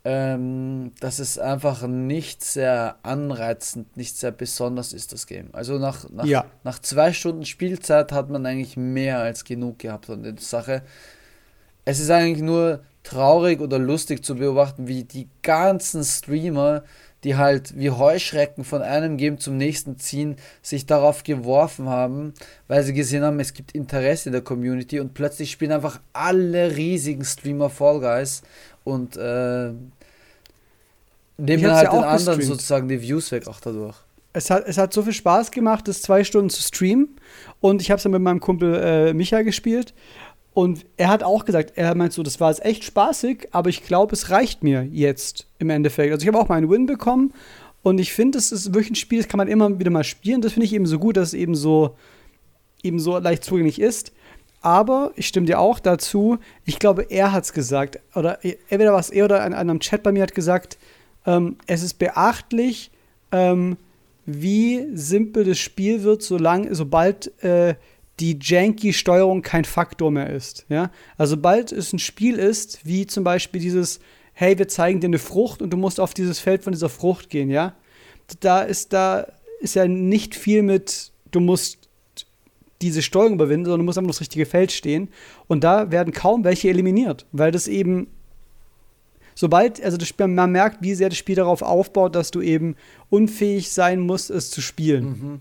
ähm, dass es einfach nicht sehr anreizend, nicht sehr besonders ist, das Game. Also nach, nach, ja. nach zwei Stunden Spielzeit hat man eigentlich mehr als genug gehabt von der Sache. Es ist eigentlich nur traurig oder lustig zu beobachten, wie die ganzen Streamer, die halt wie Heuschrecken von einem Game zum nächsten ziehen, sich darauf geworfen haben, weil sie gesehen haben, es gibt Interesse in der Community und plötzlich spielen einfach alle riesigen Streamer Fall Guys und äh, nehmen halt ja den anderen gestreamt. sozusagen die Views weg auch dadurch. Es hat, es hat so viel Spaß gemacht, das zwei Stunden zu streamen. Und ich habe es dann mit meinem Kumpel äh, Micha gespielt. Und er hat auch gesagt, er meint so, das war jetzt echt spaßig, aber ich glaube, es reicht mir jetzt im Endeffekt. Also ich habe auch meinen Win bekommen und ich finde, es ist wirklich ein Spiel, das kann man immer wieder mal spielen. Das finde ich eben so gut, dass es eben so, eben so leicht zugänglich ist. Aber ich stimme dir auch dazu, ich glaube, er hat es gesagt, oder entweder was er oder an einem Chat bei mir hat gesagt, ähm, es ist beachtlich, ähm, wie simpel das Spiel wird, solange, sobald äh, die janky Steuerung kein Faktor mehr ist. Ja? Also sobald es ein Spiel ist, wie zum Beispiel dieses, hey, wir zeigen dir eine Frucht und du musst auf dieses Feld von dieser Frucht gehen, ja. Da ist, da ist ja nicht viel mit, du musst diese Steuerung überwinden, sondern du musst einfach das richtige Feld stehen. Und da werden kaum welche eliminiert, weil das eben, sobald, also das Spiel, man merkt, wie sehr das Spiel darauf aufbaut, dass du eben unfähig sein musst, es zu spielen. Mhm.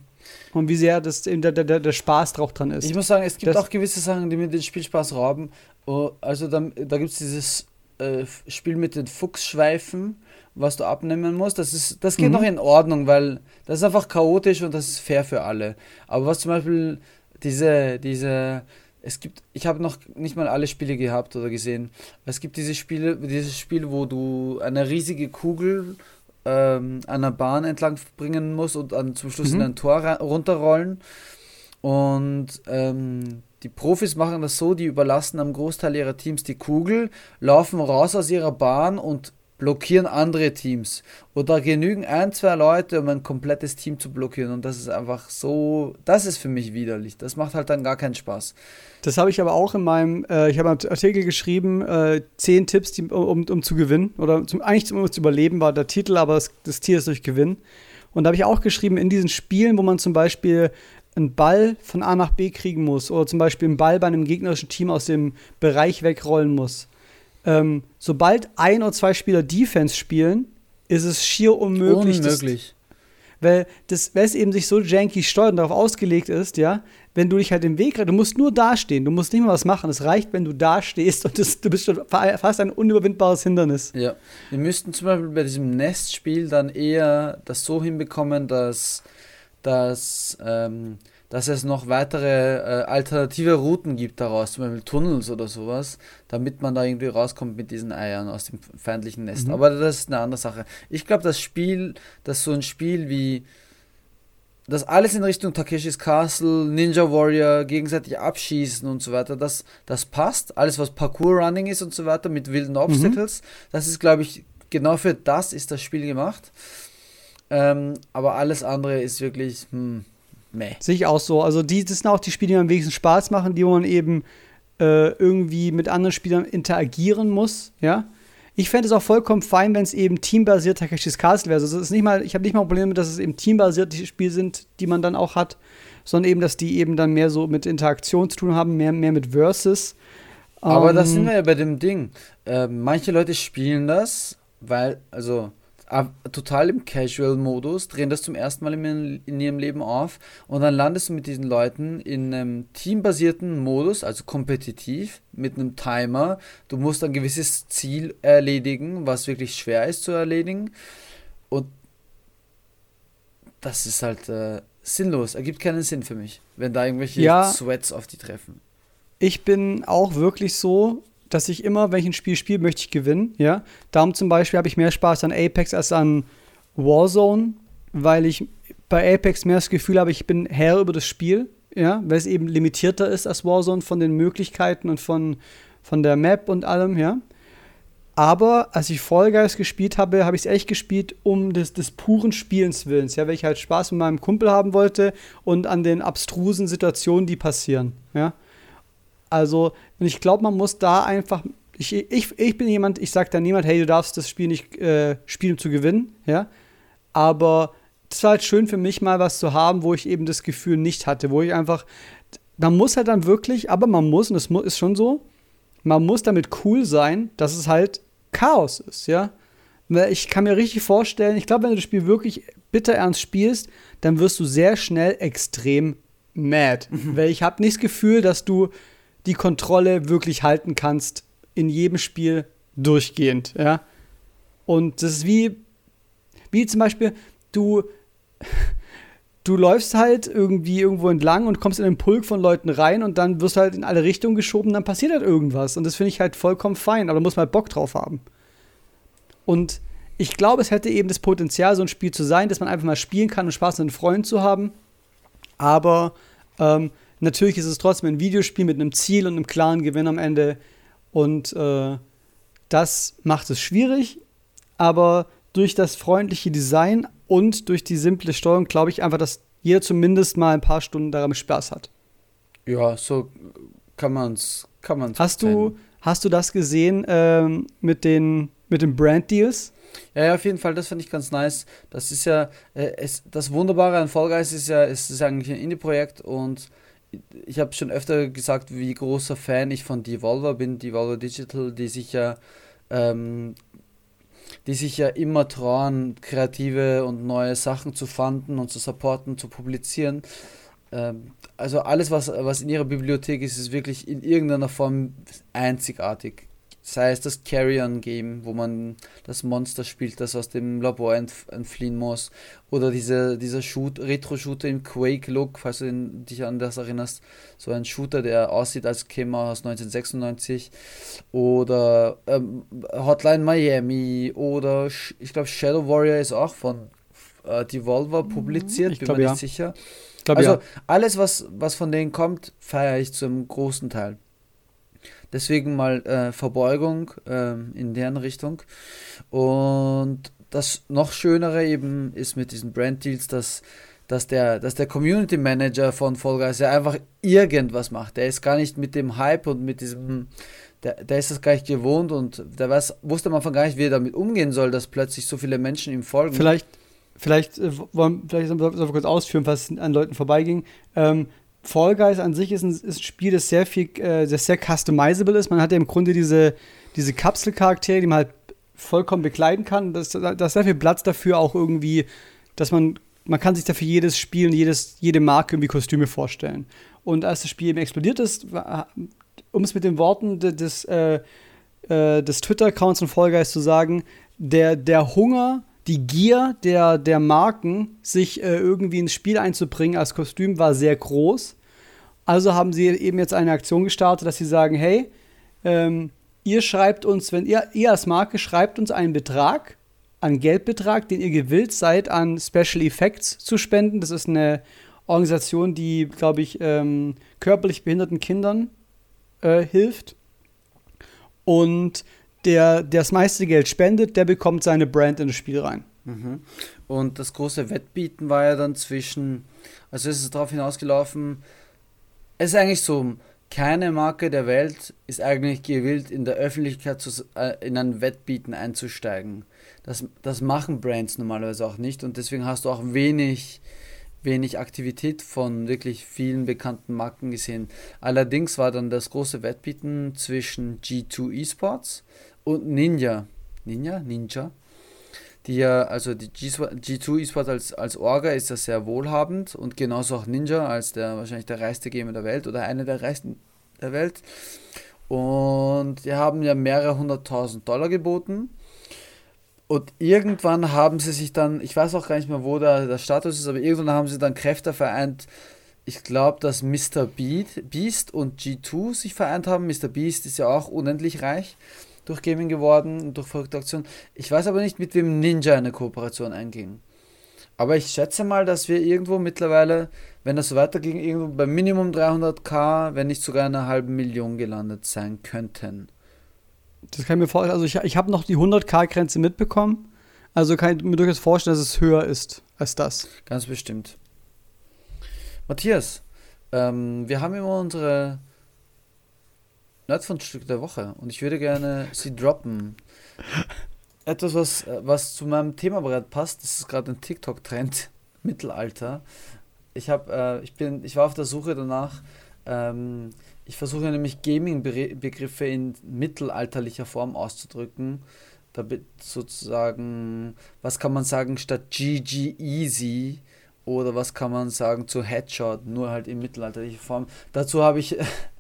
Und wie sehr das, der, der, der Spaß drauf dran ist. Ich muss sagen, es gibt das, auch gewisse Sachen, die mir den Spielspaß rauben. Oh, also da, da gibt es dieses äh, Spiel mit den Fuchsschweifen, was du abnehmen musst. Das, ist, das geht Mhm. noch in Ordnung, weil das ist einfach chaotisch und das ist fair für alle. Aber was zum Beispiel diese, diese, es gibt, ich habe noch nicht mal alle Spiele gehabt oder gesehen. Es gibt diese Spiele, dieses Spiel, wo du eine riesige Kugel ähm, an einer Bahn entlang bringen musst und dann zum Schluss in Mhm. ein Tor runterrollen. Und ähm, die Profis machen das so, die überlassen am Großteil ihrer Teams die Kugel, laufen raus aus ihrer Bahn und blockieren andere Teams. Da genügen ein, zwei Leute, um ein komplettes Team zu blockieren. Und das ist einfach so, das ist für mich widerlich. Das macht halt dann gar keinen Spaß. Das habe ich aber auch in meinem, äh, ich habe einen Artikel geschrieben, äh, zehn Tipps, die, um, um zu gewinnen. Oder zum, eigentlich um zu überleben war der Titel, aber das, das Tier ist durch Gewinnen. Und da habe ich auch geschrieben, in diesen Spielen, wo man zum Beispiel einen Ball von A nach B kriegen muss oder zum Beispiel einen Ball bei einem gegnerischen Team aus dem Bereich wegrollen muss. Ähm, sobald ein oder zwei Spieler Defense spielen, ist es schier unmöglich, das- Unmöglich. weil das, weil es eben sich so janky steuert und darauf ausgelegt ist, ja, wenn du dich halt im Weg, du musst nur dastehen, du musst nicht mal was machen. Es reicht, wenn du dastehst und das, du bist schon fa- fast ein unüberwindbares Hindernis. Ja, wir müssten zum Beispiel bei diesem Nestspiel dann eher das so hinbekommen, dass, dass, ähm, dass es noch weitere äh, alternative Routen gibt daraus, zum Beispiel Tunnels oder sowas, damit man da irgendwie rauskommt mit diesen Eiern aus dem feindlichen Nest. Mhm. Aber das ist eine andere Sache. Ich glaube, das Spiel, dass so ein Spiel wie das alles in Richtung Takeshis Castle, Ninja Warrior, gegenseitig abschießen und so weiter, das, das passt. Alles, was Parkour-Running ist und so weiter, mit wilden Obstacles, das ist, glaube ich, genau für das ist das Spiel gemacht. Ähm, aber alles andere ist wirklich, hm, meh. Sehe ich auch so. Also, die, das sind auch die Spiele, die am wenigsten Spaß machen, die wo man eben äh, irgendwie mit anderen Spielern interagieren muss, ja. Ich fände es auch vollkommen fein, wenn es eben teambasiert Takeshis Castle wäre. Also es ist nicht mal, ich habe nicht mal ein Problem damit, dass es eben teambasierte Spiele sind, die man dann auch hat, sondern eben, dass die eben dann mehr so mit Interaktion zu tun haben, mehr, mehr mit Versus. Aber Ähm, da sind wir ja bei dem Ding. Äh, manche Leute spielen das, weil, also total im Casual-Modus, drehen das zum ersten Mal in, in ihrem Leben auf und dann landest du mit diesen Leuten in einem teambasierten Modus, also kompetitiv, mit einem Timer. Du musst ein gewisses Ziel erledigen, was wirklich schwer ist zu erledigen. Und das ist halt äh, sinnlos, ergibt keinen Sinn für mich, wenn da irgendwelche Ja. Sweats auf die treffen. Ich bin auch wirklich so, dass ich immer, wenn ich ein Spiel spiele, möchte ich gewinnen, ja. Darum zum Beispiel habe ich mehr Spaß an Apex als an Warzone, weil ich bei Apex mehr das Gefühl habe, ich bin Herr über das Spiel, ja, weil es eben limitierter ist als Warzone von den Möglichkeiten und von, von der Map und allem, ja. Aber als ich Fall Guys gespielt habe, habe ich es echt gespielt um des, des puren Spielens Willens, ja, weil ich halt Spaß mit meinem Kumpel haben wollte und an den abstrusen Situationen, die passieren, ja. Also, und ich glaube, man muss da einfach. Ich, ich, ich bin jemand, ich sage da niemand, hey, du darfst das Spiel nicht äh, spielen, um zu gewinnen, ja. Aber es war halt schön für mich mal was zu haben, wo ich eben das Gefühl nicht hatte, wo ich einfach. Man muss halt dann wirklich, aber man muss, und das ist schon so, man muss damit cool sein, dass es halt Chaos ist, ja. Weil ich kann mir richtig vorstellen, ich glaube, wenn du das Spiel wirklich bitter ernst spielst, dann wirst du sehr schnell extrem mad. Weil ich habe nicht das Gefühl, dass du die Kontrolle wirklich halten kannst in jedem Spiel durchgehend, ja. Und das ist wie, wie zum Beispiel, du, du läufst halt irgendwie irgendwo entlang und kommst in einen Pulk von Leuten rein und dann wirst du halt in alle Richtungen geschoben, dann passiert halt irgendwas. Und das finde ich halt vollkommen fein, aber da muss man halt Bock drauf haben. Und ich glaube, es hätte eben das Potenzial, so ein Spiel zu sein, dass man einfach mal spielen kann und Spaß mit einem Freund zu haben. Aber ähm, natürlich ist es trotzdem ein Videospiel mit einem Ziel und einem klaren Gewinn am Ende. Und äh, das macht es schwierig. Aber durch das freundliche Design und durch die simple Steuerung glaube ich einfach, dass jeder zumindest mal ein paar Stunden daran Spaß hat. Ja, so kann man es kann man's Hast du, hast du das gesehen ähm, mit den, mit den Brand-Deals? Ja, ja, auf jeden Fall, das fand ich ganz nice. Das ist ja, äh, es, das Wunderbare an Fall Guys ist ja, es ist eigentlich ein Indie-Projekt und ich habe schon öfter gesagt, wie großer Fan ich von Devolver bin, Devolver Digital, die sich ja, ähm, die sich ja immer trauen, kreative und neue Sachen zu fanden und zu supporten, zu publizieren. Ähm, also alles, was, was in ihrer Bibliothek ist, ist wirklich in irgendeiner Form einzigartig. Sei es das Carrion-Game, wo man das Monster spielt, das aus dem Labor entfliehen muss, oder diese, dieser Shoot, Retro-Shooter im Quake-Look, falls du dich an das erinnerst, so ein Shooter, der aussieht, als käme aus 1996, oder ähm, Hotline Miami, oder ich glaube Shadow Warrior ist auch von äh, Devolver publiziert, ich bin glaub, mir nicht ja. sicher. Glaub, also ja. alles, was, was von denen kommt, feiere ich zum großen Teil. Deswegen mal äh, Verbeugung äh, in deren Richtung. Und das noch Schönere eben ist mit diesen Brand Deals, dass, dass, der, dass der Community Manager von Fall Guys ja einfach irgendwas macht. Der ist gar nicht mit dem Hype und mit diesem, der, der ist das gar nicht gewohnt und der weiß, wusste am Anfang gar nicht, wie er damit umgehen soll, dass plötzlich so viele Menschen ihm folgen. Vielleicht, vielleicht, äh, wollen, vielleicht sollen wir kurz ausführen, was an Leuten vorbeiging. Ähm, Fall Guys an sich ist ein, ist ein Spiel, das sehr viel, äh, das sehr customizable ist. Man hat ja im Grunde diese, diese Kapselcharaktere, die man halt vollkommen bekleiden kann. Da ist, sehr viel Platz dafür, auch irgendwie, dass man, man kann sich dafür jedes Spiel und jedes, jede Marke irgendwie Kostüme vorstellen. Und als das Spiel eben explodiert ist, um es mit den Worten des, äh, äh, des Twitter-Accounts von Fall Guys zu sagen, der, der Hunger die Gier der, der Marken, sich äh, irgendwie ins Spiel einzubringen als Kostüm, war sehr groß. Also haben sie eben jetzt eine Aktion gestartet, dass sie sagen, hey, ähm, ihr schreibt uns, wenn ihr, ihr als Marke schreibt uns einen Betrag, einen Geldbetrag, den ihr gewillt seid, an Special Effects zu spenden. Das ist eine Organisation, die, glaube ich, ähm, körperlich behinderten Kindern äh, hilft. Und der, der das meiste Geld spendet, der bekommt seine Brand in das Spiel rein. Mhm. Und das große Wettbieten war ja dann zwischen, also es ist darauf hinausgelaufen, es ist eigentlich so, keine Marke der Welt ist eigentlich gewillt, in der Öffentlichkeit zu, äh, in ein Wettbieten einzusteigen. Das, das machen Brands normalerweise auch nicht und deswegen hast du auch wenig, wenig Aktivität von wirklich vielen bekannten Marken gesehen. Allerdings war dann das große Wettbieten zwischen G2 Esports und Ninja. Ninja? Ninja? Die ja, also die G2 Esports als, als Orga ist ja sehr wohlhabend und genauso auch Ninja als der wahrscheinlich der reichste Gamer der Welt oder einer der reichsten der Welt. Und die haben ja mehrere hunderttausend Dollar geboten. Und irgendwann haben sie sich dann, ich weiß auch gar nicht mehr, wo der, der Status ist, aber irgendwann haben sie dann Kräfte vereint. Ich glaube, dass Mr. Beast und G2 sich vereint haben. Mr. Beast ist ja auch unendlich reich durch Gaming geworden, durch verrückte Aktionen. Ich weiß aber nicht, mit wem Ninja eine Kooperation einging. Aber ich schätze mal, dass wir irgendwo mittlerweile, wenn das so weiterging, irgendwo bei Minimum 300k, wenn nicht sogar einer halben Million gelandet sein könnten. Das kann ich mir vorstellen. Also ich, ich habe noch die 100k-Grenze mitbekommen. Also kann ich mir durchaus vorstellen, dass es höher ist als das. Ganz bestimmt. Matthias, ähm, wir haben immer unsere Nerdfundstück der Woche und ich würde gerne sie droppen. Etwas, was, was zu meinem Thema bereits passt, das ist gerade ein TikTok-Trend, Mittelalter. Ich, hab, äh, ich, bin, ich war auf der Suche danach, ähm, ich versuche nämlich Gaming-Begriffe in mittelalterlicher Form auszudrücken. Damit sozusagen, was kann man sagen statt GG Easy oder was kann man sagen zu Headshot, nur halt in mittelalterlicher Form. Dazu habe ich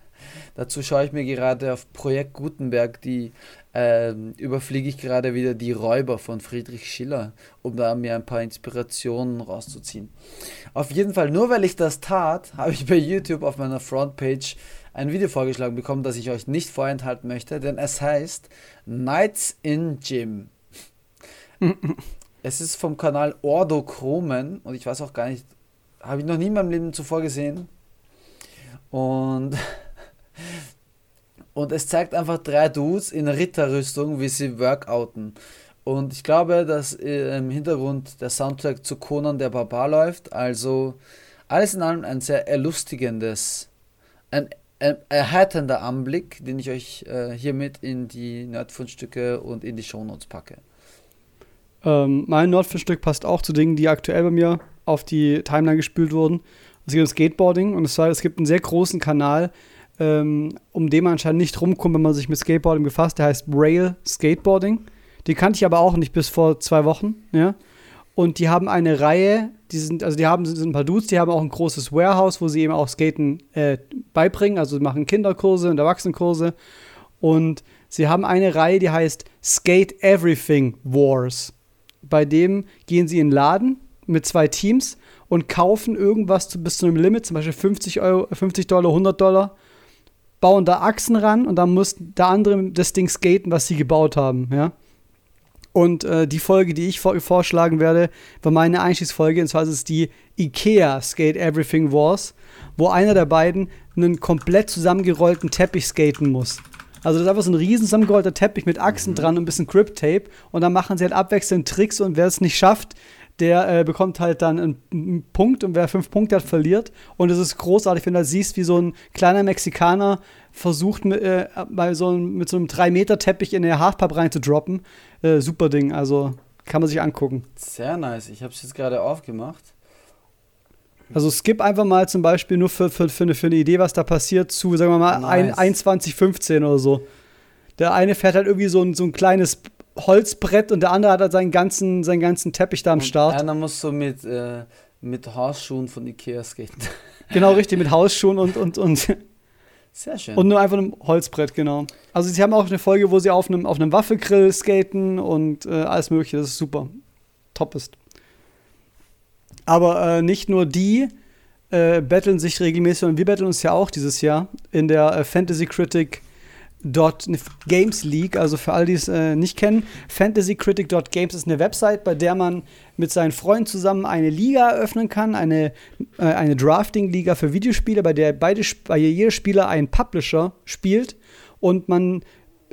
Dazu schaue ich mir gerade auf Projekt Gutenberg die äh, überfliege ich gerade wieder die Räuber von Friedrich Schiller, um da mir ein paar Inspirationen rauszuziehen. Auf jeden Fall, nur weil ich das tat, habe ich bei YouTube auf meiner Frontpage ein Video vorgeschlagen bekommen, das ich euch nicht vorenthalten möchte, denn es heißt Nights in Gym. es ist vom Kanal Ordochromen und ich weiß auch gar nicht, habe ich noch nie in meinem Leben zuvor gesehen. Und und es zeigt einfach drei Dudes in Ritterrüstung, wie sie workouten. Und ich glaube, dass im Hintergrund der Soundtrack zu Conan der Barbar läuft. Also alles in allem ein sehr erlustigendes, ein, ein erheiternder Anblick, den ich euch äh, hiermit in die Nerdfundstücke und in die Shownotes packe. Ähm, mein Nerdfundstück passt auch zu Dingen, die aktuell bei mir auf die Timeline gespült wurden. Es geht um Skateboarding und zwar, es gibt einen sehr großen Kanal, ähm, um den man anscheinend nicht rumkommt, wenn man sich mit Skateboarding befasst. Der heißt Rail Skateboarding. Die kannte ich aber auch nicht bis vor zwei Wochen, ja. Und die haben eine Reihe, die sind, also die haben sind ein paar Dudes, die haben auch ein großes Warehouse, wo sie eben auch Skaten äh, beibringen. Also machen Kinderkurse und Erwachsenenkurse. Und Sie haben eine Reihe, die heißt Skate Everything Wars. Bei dem gehen sie in den Laden mit zwei Teams und kaufen irgendwas zu, bis zu einem Limit, zum Beispiel 50, Euro, 50 Dollar, 100 Dollar, bauen da Achsen ran und dann muss der andere das Ding skaten, was sie gebaut haben, ja. Und äh, die Folge, die ich vor vorschlagen werde, war meine Einstiegsfolge, und zwar ist es die IKEA Skate Everything Wars, wo einer der beiden einen komplett zusammengerollten Teppich skaten muss. Also das ist einfach so ein riesen zusammengerollter Teppich mit Achsen mhm. dran und ein bisschen Grip-Tape und dann machen sie halt abwechselnd Tricks und wer es nicht schafft, der äh, bekommt halt dann einen, einen, Punkt und wer fünf Punkte hat, verliert. Und es ist großartig, wenn du siehst, wie so ein kleiner Mexikaner versucht, mit, äh, bei so einem, mit so einem 3-Meter-Teppich in der Halfpipe reinzudroppen. Äh, super Ding, also kann man sich angucken. Sehr nice, ich habe es jetzt gerade aufgemacht. Also skip einfach mal zum Beispiel nur für, für, für, eine, für eine Idee, was da passiert, zu, sagen wir mal, nice. 21,15 oder so. Der eine fährt halt irgendwie so ein, so ein kleines Holzbrett und der andere hat halt seinen ganzen, seinen ganzen Teppich da am Start. Und einer muss so mit, äh, mit Hausschuhen von Ikea skaten. Genau, richtig, mit Hausschuhen und, und, und. Sehr schön. Und nur einfach einem Holzbrett, genau. Also sie haben auch eine Folge, wo sie auf einem, auf einem Waffelgrill skaten und äh, alles mögliche. Das ist super. Top ist. Aber äh, nicht nur die äh, battlen sich regelmäßig, sondern wir battlen uns ja auch dieses Jahr in der äh, Fantasy Critic Games League, also für all die es äh, nicht kennen, fantasycritic.games ist eine Website, bei der man mit seinen Freunden zusammen eine Liga eröffnen kann, eine, äh, eine Drafting-Liga für Videospiele, bei der beide, bei jeder Spieler einen Publisher spielt und man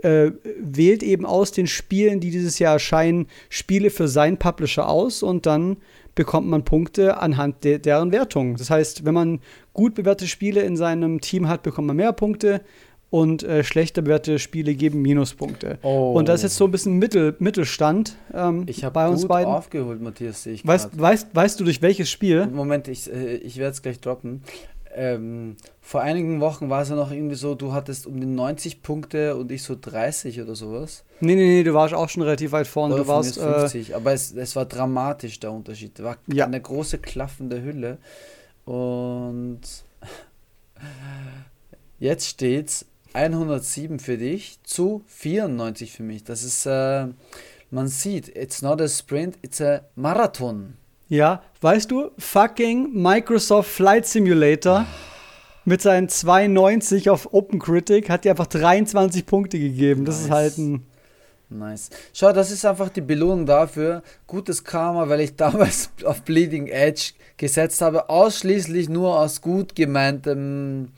äh, wählt eben aus den Spielen, die dieses Jahr erscheinen, Spiele für seinen Publisher aus und dann bekommt man Punkte anhand de deren Wertung. Das heißt, wenn man gut bewährte Spiele in seinem Team hat, bekommt man mehr Punkte und äh, schlechter bewährte Spiele geben Minuspunkte. Oh. Und das ist jetzt so ein bisschen Mittel, Mittelstand ähm, ich bei uns beiden. aufgeholt, Matthias, sehe ich weißt, weißt, weißt du durch welches Spiel? Moment, ich, äh, ich werde es gleich droppen. Ähm, vor einigen Wochen war es ja noch irgendwie so, du hattest um die 90 Punkte und ich so 30 oder sowas. Nee, nee, nee, du warst auch schon relativ weit vorne. Oder du warst 50, äh, aber es, es war dramatisch der Unterschied. Es war ja. eine große klaffende Hülle. Und jetzt steht's 107 für dich zu 94 für mich. Das ist, äh, man sieht, it's not a sprint, it's a Marathon. Ja, weißt du, fucking Microsoft Flight Simulator mit seinen 92 auf OpenCritic hat dir einfach 23 Punkte gegeben. Das nice. ist halt ein. Nice. Schau, das ist einfach die Belohnung dafür. Gutes Karma, weil ich damals auf Bleeding Edge gesetzt habe, ausschließlich nur aus gut gemeintem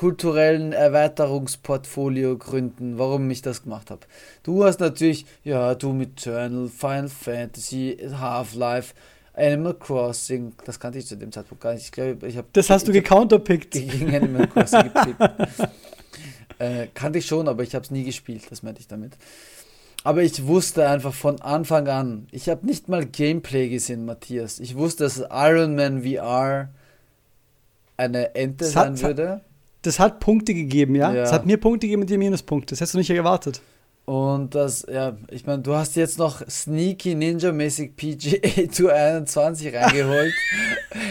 kulturellen Erweiterungsportfolio gründen, warum ich das gemacht habe. Du hast natürlich, ja, du mit Journal, Final Fantasy, Half-Life, Animal Crossing, das kannte ich zu dem Zeitpunkt gar nicht. Ich glaube, ich habe. Das hast du gecounterpickt. Gegen Animal Crossing gepickt. äh, kannte ich schon, aber ich habe es nie gespielt, das meinte ich damit. Aber ich wusste einfach von Anfang an, ich habe nicht mal Gameplay gesehen, Matthias. Ich wusste, dass Iron Man VR eine Ente sein würde das hat Punkte gegeben, ja? Es hat mir Punkte gegeben und dir Minuspunkte. Das hättest du nicht erwartet. Und das, ja, ich meine, du hast jetzt noch Sneaky Ninja-mäßig PGA Tour 21 reingeholt.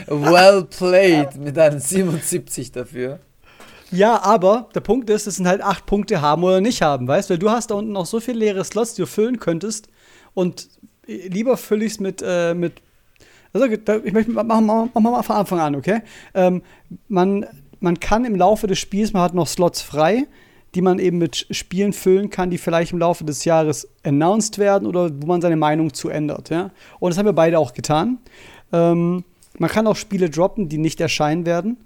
well played mit einem 77 dafür. Ja, aber der Punkt ist, es sind halt acht Punkte haben oder nicht haben, weißt du? Weil du hast da unten noch so viele leere Slots, die du füllen könntest. Und lieber fülle ich es mit, äh, mit. Also, ich möchte, machen wir mal von Anfang an, okay? Ähm, man man kann im Laufe des Spiels, man hat noch Slots frei, die man eben mit Spielen füllen kann, die vielleicht im Laufe des Jahres announced werden oder wo man seine Meinung zu ändert. Ja? Und das haben wir beide auch getan. Ähm, man kann auch Spiele droppen, die nicht erscheinen werden.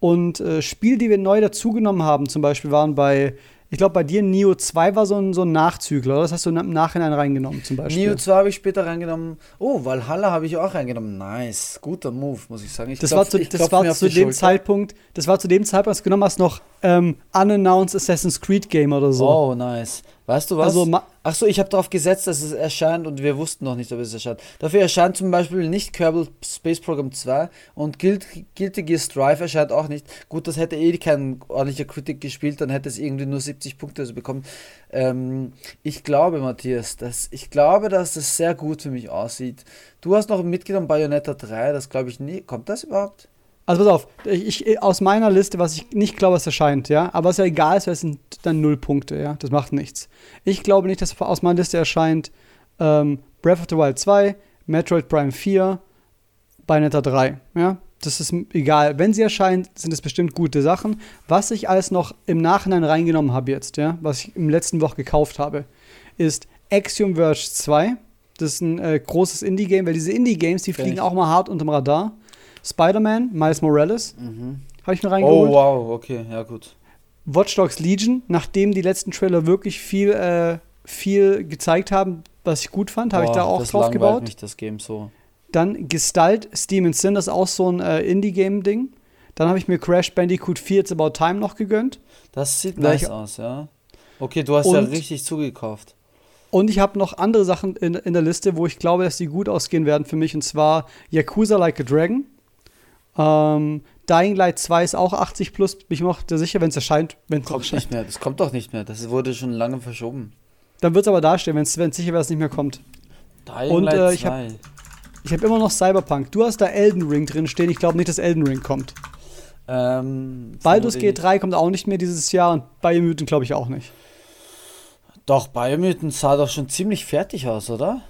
Und äh, Spiele, die wir neu dazugenommen haben, zum Beispiel waren bei ich glaube, bei dir Neo 2 war so ein, so ein Nachzügler, oder? Das hast du im Nachhinein reingenommen, zum Beispiel. Neo 2 habe ich später reingenommen. Oh, Valhalla habe ich auch reingenommen. Nice. Guter Move, muss ich sagen. Ich das klopf, war zu, das war zu dem Zeitpunkt, das war zu dem Zeitpunkt, als du genommen hast, noch ähm, Unannounced Assassin's Creed Game oder so. Oh, nice. Weißt du was? Also, Ach ich habe darauf gesetzt, dass es erscheint und wir wussten noch nicht, ob es erscheint. Dafür erscheint zum Beispiel nicht Kerbal Space Program 2 und Guilty, Guilty Gear Strive erscheint auch nicht. Gut, das hätte eh kein ordentlicher Kritik gespielt, dann hätte es irgendwie nur 70 Punkte also bekommen. Ähm, ich glaube, Matthias, dass, ich glaube, dass das sehr gut für mich aussieht. Du hast noch mitgenommen Bayonetta 3, das glaube ich nie. Kommt das überhaupt? Also pass auf, ich, aus meiner Liste, was ich nicht glaube, es erscheint, ja, aber es ist ja egal, es sind dann null Punkte, ja, das macht nichts. Ich glaube nicht, dass aus meiner Liste erscheint ähm, Breath of the Wild 2, Metroid Prime 4, Bayonetta 3, ja. Das ist egal. Wenn sie erscheint, sind es bestimmt gute Sachen. Was ich alles noch im Nachhinein reingenommen habe jetzt, ja, was ich im letzten Woche gekauft habe, ist Axiom Verge 2. Das ist ein äh, großes Indie-Game, weil diese Indie-Games, die fliegen auch mal hart unterm Radar. Spider-Man, Miles Morales, mhm. habe ich mir reingeholt. Oh, wow, okay, ja gut. Watch Dogs Legion, nachdem die letzten Trailer wirklich viel, äh, viel gezeigt haben, was ich gut fand, habe ich da auch das drauf gebaut. Mich das Game so. Dann Gestalt, Steam and Sin, das ist auch so ein äh, Indie-Game-Ding. Dann habe ich mir Crash Bandicoot 4 It's About Time noch gegönnt. Das sieht nice ich, aus, ja. Okay, du hast und, ja richtig zugekauft. Und ich habe noch andere Sachen in, in der Liste, wo ich glaube, dass die gut ausgehen werden für mich. Und zwar Yakuza Like a Dragon. Ähm, Dying Light 2 ist auch 80 plus, bin ich mir auch sicher, wenn es erscheint. Wenn's kommt erscheint. nicht mehr, das kommt doch nicht mehr. Das wurde schon lange verschoben. Dann wird es aber dastehen, wenn es sicher wäre, es nicht mehr kommt. Dying Und äh, ich habe hab immer noch Cyberpunk. Du hast da Elden Ring drin stehen. Ich glaube nicht, dass Elden Ring kommt. Ähm, Baldur's Gate 3 kommt auch nicht mehr dieses Jahr und Biomutant glaube ich auch nicht. Doch, Biomutant sah doch schon ziemlich fertig aus, oder?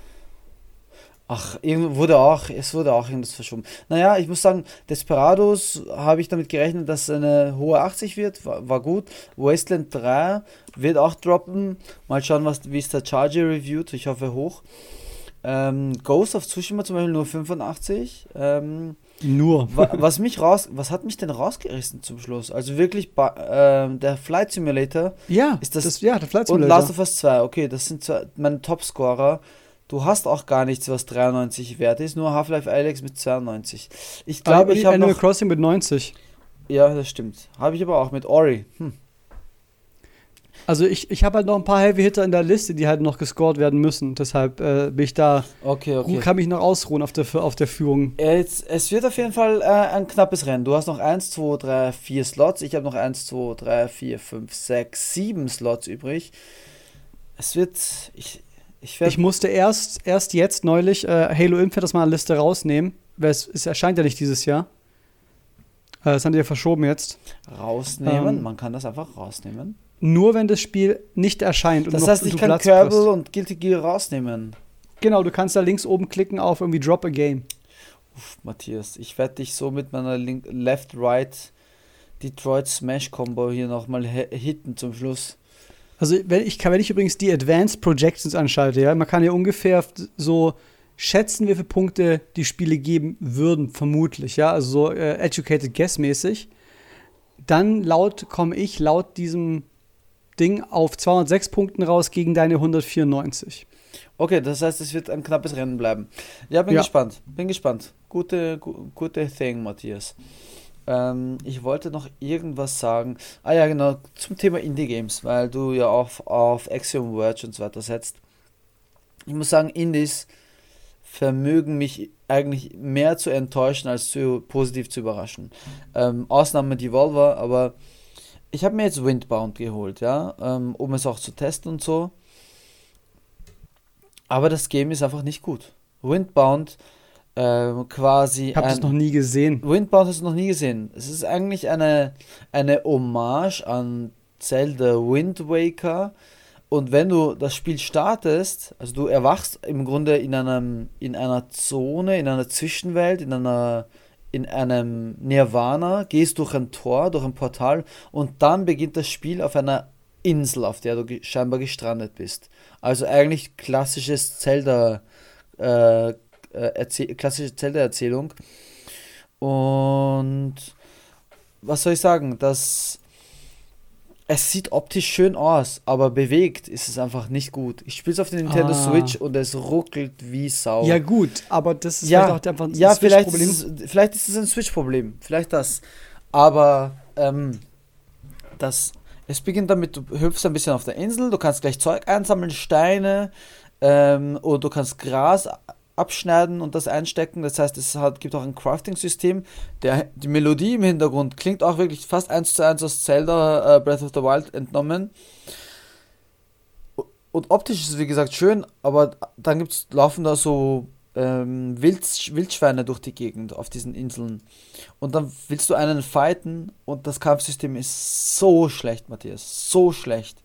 Ach, wurde auch, es wurde auch irgendwas verschoben. Naja, ich muss sagen, Desperados habe ich damit gerechnet, dass eine hohe 80 wird, war, war, gut. Wasteland 3 wird auch droppen. Mal schauen, was, wie es der Charger reviewt. Ich hoffe hoch. Ähm, Ghost of Tsushima zum Beispiel nur 85. Ähm, nur. was mich raus, was hat mich denn rausgerissen zum Schluss? Also wirklich, äh, der Flight Simulator. Ja, ist das, das, ja, der Flight Simulator. Und Last of Us 2, okay, das sind zwei, meine Topscorer. Du hast auch gar nichts, was 93 wert ist, nur Half-Life Alex mit 92. Ich glaube, ich habe Animal Crossing mit 90. Ja, das stimmt. Habe ich aber auch mit Ori. Hm. Also ich, ich habe halt noch ein paar Heavy Hitter in der Liste, die halt noch gescored werden müssen. Deshalb äh, bin ich da. Okay, okay. Kann mich noch ausruhen auf der, auf der Führung. Es, es wird auf jeden Fall äh, ein knappes Rennen. Du hast noch 1, 2, 3, 4 Slots. Ich habe noch 1, 2, 3, 4, 5, 6, 7 Slots übrig. Es wird. Ich, ich, ich, musste erst, erst jetzt neulich äh, Halo Infinite aus meiner Liste rausnehmen, weil es, es erscheint ja nicht dieses Jahr. Äh, das haben die ja verschoben jetzt. Rausnehmen? Ähm, Man kann das einfach rausnehmen. Nur wenn das Spiel nicht erscheint. Das heißt, ich kann Platz Kerbal hast. und Guilty Gear rausnehmen. Genau, du kannst da links oben klicken auf irgendwie Drop a Game. Uff, Matthias, ich werde dich so mit meiner Left-Right Detroit Smash Combo hier nochmal hitten zum Schluss. Also wenn ich, wenn ich übrigens die Advanced Projections anschalte, ja, man kann ja ungefähr so schätzen, wie viele Punkte die Spiele geben würden, vermutlich, ja, also so äh, educated guess mäßig. Dann laut komme ich laut diesem Ding auf 206 Punkten raus gegen deine 194. Okay, das heißt, es wird ein knappes Rennen bleiben. Ja, bin ja. gespannt. Bin gespannt. Gute, gu gute Thing, Matthias. Ähm, ich wollte noch irgendwas sagen. Ah ja, genau, zum Thema Indie-Games, weil du ja auch auf Axiom Verge und so weiter setzt. Ich muss sagen, Indies vermögen mich eigentlich mehr zu enttäuschen als zu positiv zu überraschen. Ähm, Ausnahme Devolver, aber ich habe mir jetzt Windbound geholt, ja, ähm, um es auch zu testen und so. Aber das Game ist einfach nicht gut. Windbound ähm, quasi. Ich habe das noch nie gesehen. Windbound hast du noch nie gesehen. Es ist eigentlich eine, eine Hommage an Zelda Wind Waker. Und wenn du das Spiel startest, also du erwachst im Grunde in einem in einer Zone, in einer Zwischenwelt, in einer in einem Nirvana, gehst durch ein Tor, durch ein Portal und dann beginnt das Spiel auf einer Insel, auf der du scheinbar gestrandet bist. Also eigentlich klassisches Zelda äh, äh, klassische Zelda-Erzählung. Und was soll ich sagen? Das. Es sieht optisch schön aus, aber bewegt ist es einfach nicht gut. Ich spiele es auf der Nintendo ah. Switch und es ruckelt wie Sau. Ja, gut, aber das ist ja, vielleicht auch einfach ein ja, vielleicht Ist es, vielleicht ist es ein Switch-Problem. Vielleicht das. Aber ähm, das, es beginnt damit, du hüpfst ein bisschen auf der Insel, du kannst gleich Zeug einsammeln, Steine, ähm, oder du kannst Gras abschneiden und das einstecken. Das heißt, es hat, gibt auch ein Crafting-System. Die Melodie im Hintergrund klingt auch wirklich fast eins zu eins aus Zelda äh, Breath of the Wild entnommen. Und optisch ist es wie gesagt schön, aber dann gibt's, laufen da so ähm, Wild, Wildschweine durch die Gegend auf diesen Inseln. Und dann willst du einen fighten und das Kampfsystem ist so schlecht, Matthias. So schlecht.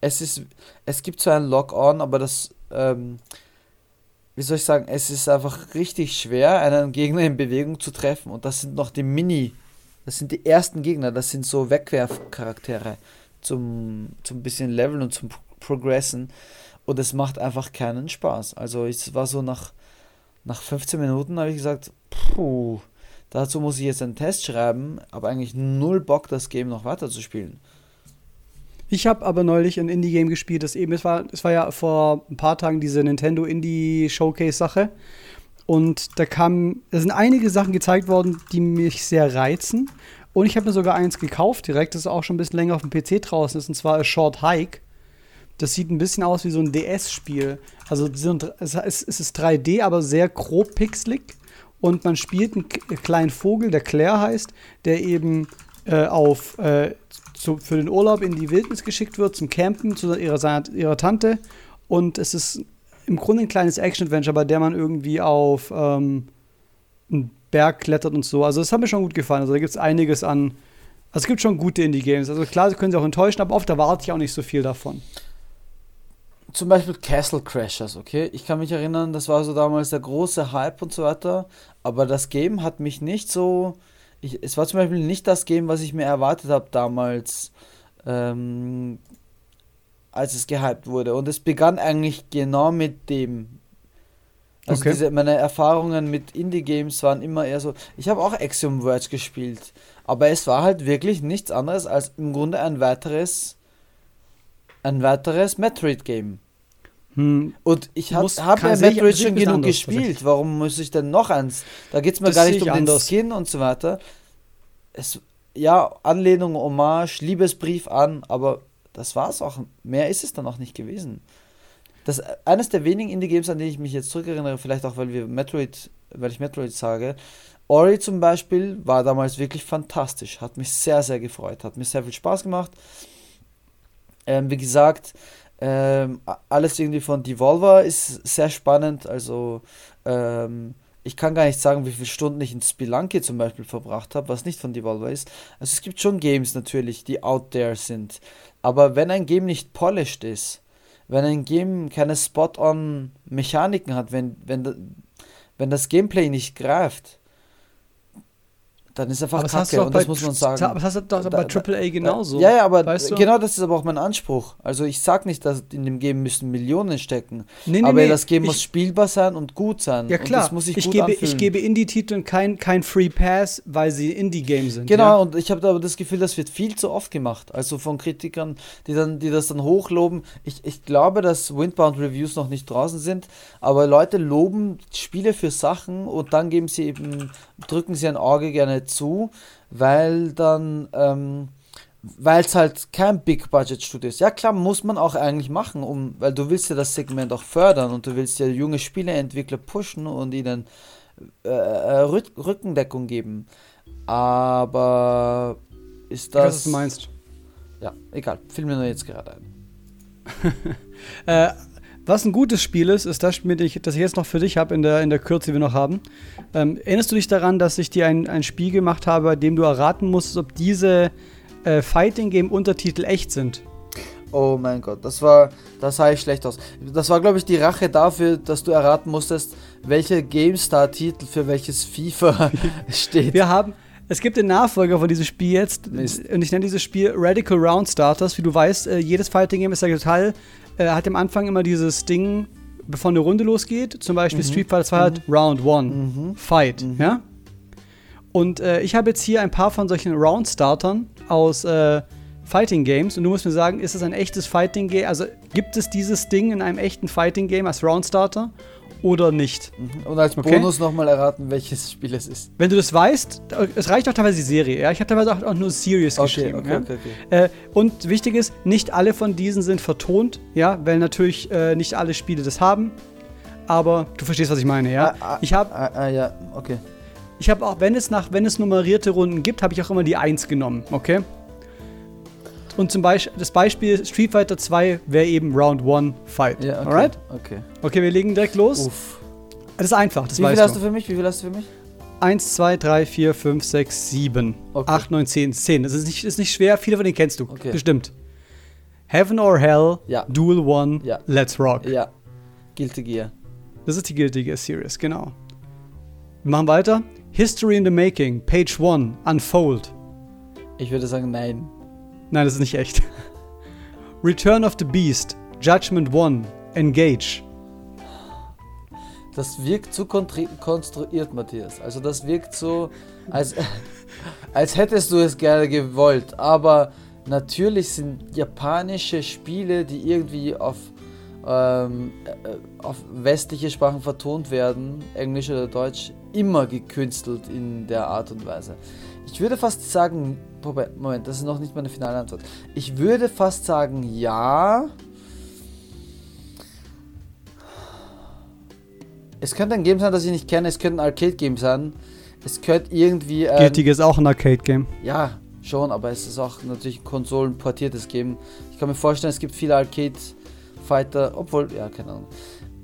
Es ist, es gibt zwar ein Lock-on, aber das, ähm, wie soll ich sagen, es ist einfach richtig schwer, einen Gegner in Bewegung zu treffen. Und das sind noch die Mini, das sind die ersten Gegner, das sind so Wegwerfcharaktere zum, zum bisschen Leveln und zum Progressen. Und es macht einfach keinen Spaß. Also es war so nach, nach 15 Minuten habe ich gesagt, puh, dazu muss ich jetzt einen Test schreiben, aber eigentlich null Bock, das Game noch weiter zu spielen. Ich habe aber neulich ein Indie-Game gespielt, das eben, es war, es war ja vor ein paar Tagen diese Nintendo Indie-Showcase-Sache. Und da kamen, da sind einige Sachen gezeigt worden, die mich sehr reizen. Und ich habe mir sogar eins gekauft direkt, das auch schon ein bisschen länger auf dem PC draußen ist, und zwar A Short Hike. Das sieht ein bisschen aus wie so ein DS-Spiel. Also es ist 3D, aber sehr grob pixelig. Und man spielt einen kleinen Vogel, der Claire heißt, der eben äh, auf äh, zu, für den Urlaub in die Wildnis geschickt wird, zum Campen zu ihrer, ihrer Tante. Und es ist im Grunde ein kleines Action-Adventure, bei der man irgendwie auf ähm, einen Berg klettert und so. Also, das hat mir schon gut gefallen. Also, da gibt es einiges an. Also, es gibt schon gute Indie-Games. Also, klar, sie können sie auch enttäuschen, aber oft erwarte ich auch nicht so viel davon. Zum Beispiel Castle Crashers, okay? Ich kann mich erinnern, das war so damals der große Hype und so weiter. Aber das Game hat mich nicht so ich, es war zum Beispiel nicht das Game, was ich mir erwartet habe damals, ähm, als es gehypt wurde. Und es begann eigentlich genau mit dem. Also okay. diese, meine Erfahrungen mit Indie-Games waren immer eher so. Ich habe auch Axiom Verge gespielt, aber es war halt wirklich nichts anderes als im Grunde ein weiteres, ein weiteres Metroid-Game. Hm. Und ich habe hab ja Metroid schon genug anders, gespielt. Warum muss ich denn noch eins? Da geht es mir das gar nicht um den anders. Skin und so weiter. Es, ja, Anlehnung, Hommage, Liebesbrief an, aber das war's auch. Mehr ist es dann auch nicht gewesen. Das eines der wenigen Indie-Games, an die ich mich jetzt zurückerinnere, vielleicht auch, weil wir Metroid, weil ich Metroid sage. Ori zum Beispiel war damals wirklich fantastisch, hat mich sehr, sehr gefreut, hat mir sehr viel Spaß gemacht. Ähm, wie gesagt, ähm, alles irgendwie von Devolver ist sehr spannend. Also ähm, ich kann gar nicht sagen, wie viele Stunden ich in Spelunky zum Beispiel verbracht habe, was nicht von Devolver ist. Also es gibt schon Games natürlich, die out there sind. Aber wenn ein Game nicht polished ist, wenn ein Game keine Spot-on Mechaniken hat, wenn, wenn, wenn das Gameplay nicht greift, dann ist einfach aber Kacke und das muss man sagen. Aber das hast du doch bei AAA genauso. Ja, ja, aber weißt du? genau das ist aber auch mein Anspruch. Also ich sag nicht, dass in dem Game müssen Millionen stecken. Nee, nee, aber nee, das Game ich, muss spielbar sein und gut sein. Ja klar, das muss ich, ich gut gebe, ich gebe Indie-Titeln kein, kein Free Pass, weil sie Indie-Games sind. Genau, ja? und ich habe aber das Gefühl, das wird viel zu oft gemacht. Also von Kritikern, die, dann, die das dann hochloben. Ich, ich glaube, dass Windbound Reviews noch nicht draußen sind, aber Leute loben Spiele für Sachen und dann geben sie eben, drücken sie ein Auge gerne zu, weil dann, ähm, weil es halt kein Big Budget Studio ist. Ja klar, muss man auch eigentlich machen, um, weil du willst ja das Segment auch fördern und du willst ja junge Spieleentwickler pushen und ihnen äh, äh Rückendeckung geben. Aber ist das. Ich weiß, was du meinst. Ja, egal. Fiel mir nur jetzt gerade ein. äh, was ein gutes Spiel ist, ist das, das ich jetzt noch für dich habe in der, in der Kürze, die wir noch haben. Ähm, erinnerst du dich daran, dass ich dir ein, ein Spiel gemacht habe, bei dem du erraten musstest, ob diese äh, Fighting Game Untertitel echt sind? Oh mein Gott, das war, das sah ich schlecht aus. Das war, glaube ich, die Rache dafür, dass du erraten musstest, welcher GameStar-Titel für welches FIFA steht. Wir haben, es gibt den Nachfolger von diesem Spiel jetzt Mist. und ich nenne dieses Spiel Radical Round Starters. Wie du weißt, äh, jedes Fighting Game ist ja total äh, hat am Anfang immer dieses Ding, bevor eine Runde losgeht. Zum Beispiel mhm. Street Fighter 2 mhm. hat Round 1, mhm. Fight. Mhm. Ja? Und äh, ich habe jetzt hier ein paar von solchen Round-Startern aus äh, Fighting Games. Und du musst mir sagen, ist es ein echtes Fighting Game? Also gibt es dieses Ding in einem echten Fighting Game als Round Starter? Oder nicht. Mhm. Und als okay? Bonus nochmal erraten, welches Spiel es ist. Wenn du das weißt, es reicht auch teilweise die Serie. Ja? Ich habe teilweise auch, nur Series okay, geschrieben. Okay, ja? okay, okay. Äh, und wichtig ist, nicht alle von diesen sind vertont, ja, weil natürlich äh, nicht alle Spiele das haben. Aber du verstehst, was ich meine, ja? Ah, ah, ich habe. Ah, ah, ja, okay. Ich habe auch, wenn es nach, wenn es nummerierte Runden gibt, habe ich auch immer die 1 genommen, okay? Und zum Beispiel, das Beispiel Street Fighter 2 wäre eben Round 1 Fight. Ja, okay. Alright? Okay. Okay, wir legen direkt los. Uff. Das ist einfach, das Wie viel hast du. du für mich? Wie viel hast du für mich? 1, 2, 3, 4, 5, 6, 7, Okay. 8, 9, 10, 10. Das ist nicht, ist nicht schwer, viele von denen kennst du. Okay. Bestimmt. Heaven or Hell, Ja. Duel One, Ja. Let's Rock. Ja. Guilty Gear. Das ist die Guilty Gear Series, genau. Wir machen weiter. History in the Making, Page 1, Unfold. Ich würde sagen, nein. Nein, das ist nicht echt. Return of the Beast, Judgment One, Engage. Das wirkt zu konstruiert, Matthias. Also das wirkt so, als, als hättest du es gerne gewollt. Aber natürlich sind japanische Spiele, die irgendwie auf, ähm, äh, auf westliche Sprachen vertont werden, Englisch oder Deutsch, immer gekünstelt in der Art und Weise. Ich würde fast sagen, Moment, Moment, das ist noch nicht meine finale Antwort. Ich würde fast sagen, ja. Es könnte ein Game sein, das ich nicht kenne. Es könnte ein Arcade-Game sein. Es könnte irgendwie. Ähm, Guilty ist auch ein Arcade-Game. ja, schon, aber es ist auch natürlich ein konsolenportiertes Game. Ich kann mir vorstellen, es gibt viele Arcade-Fighter, obwohl, ja, keine Ahnung.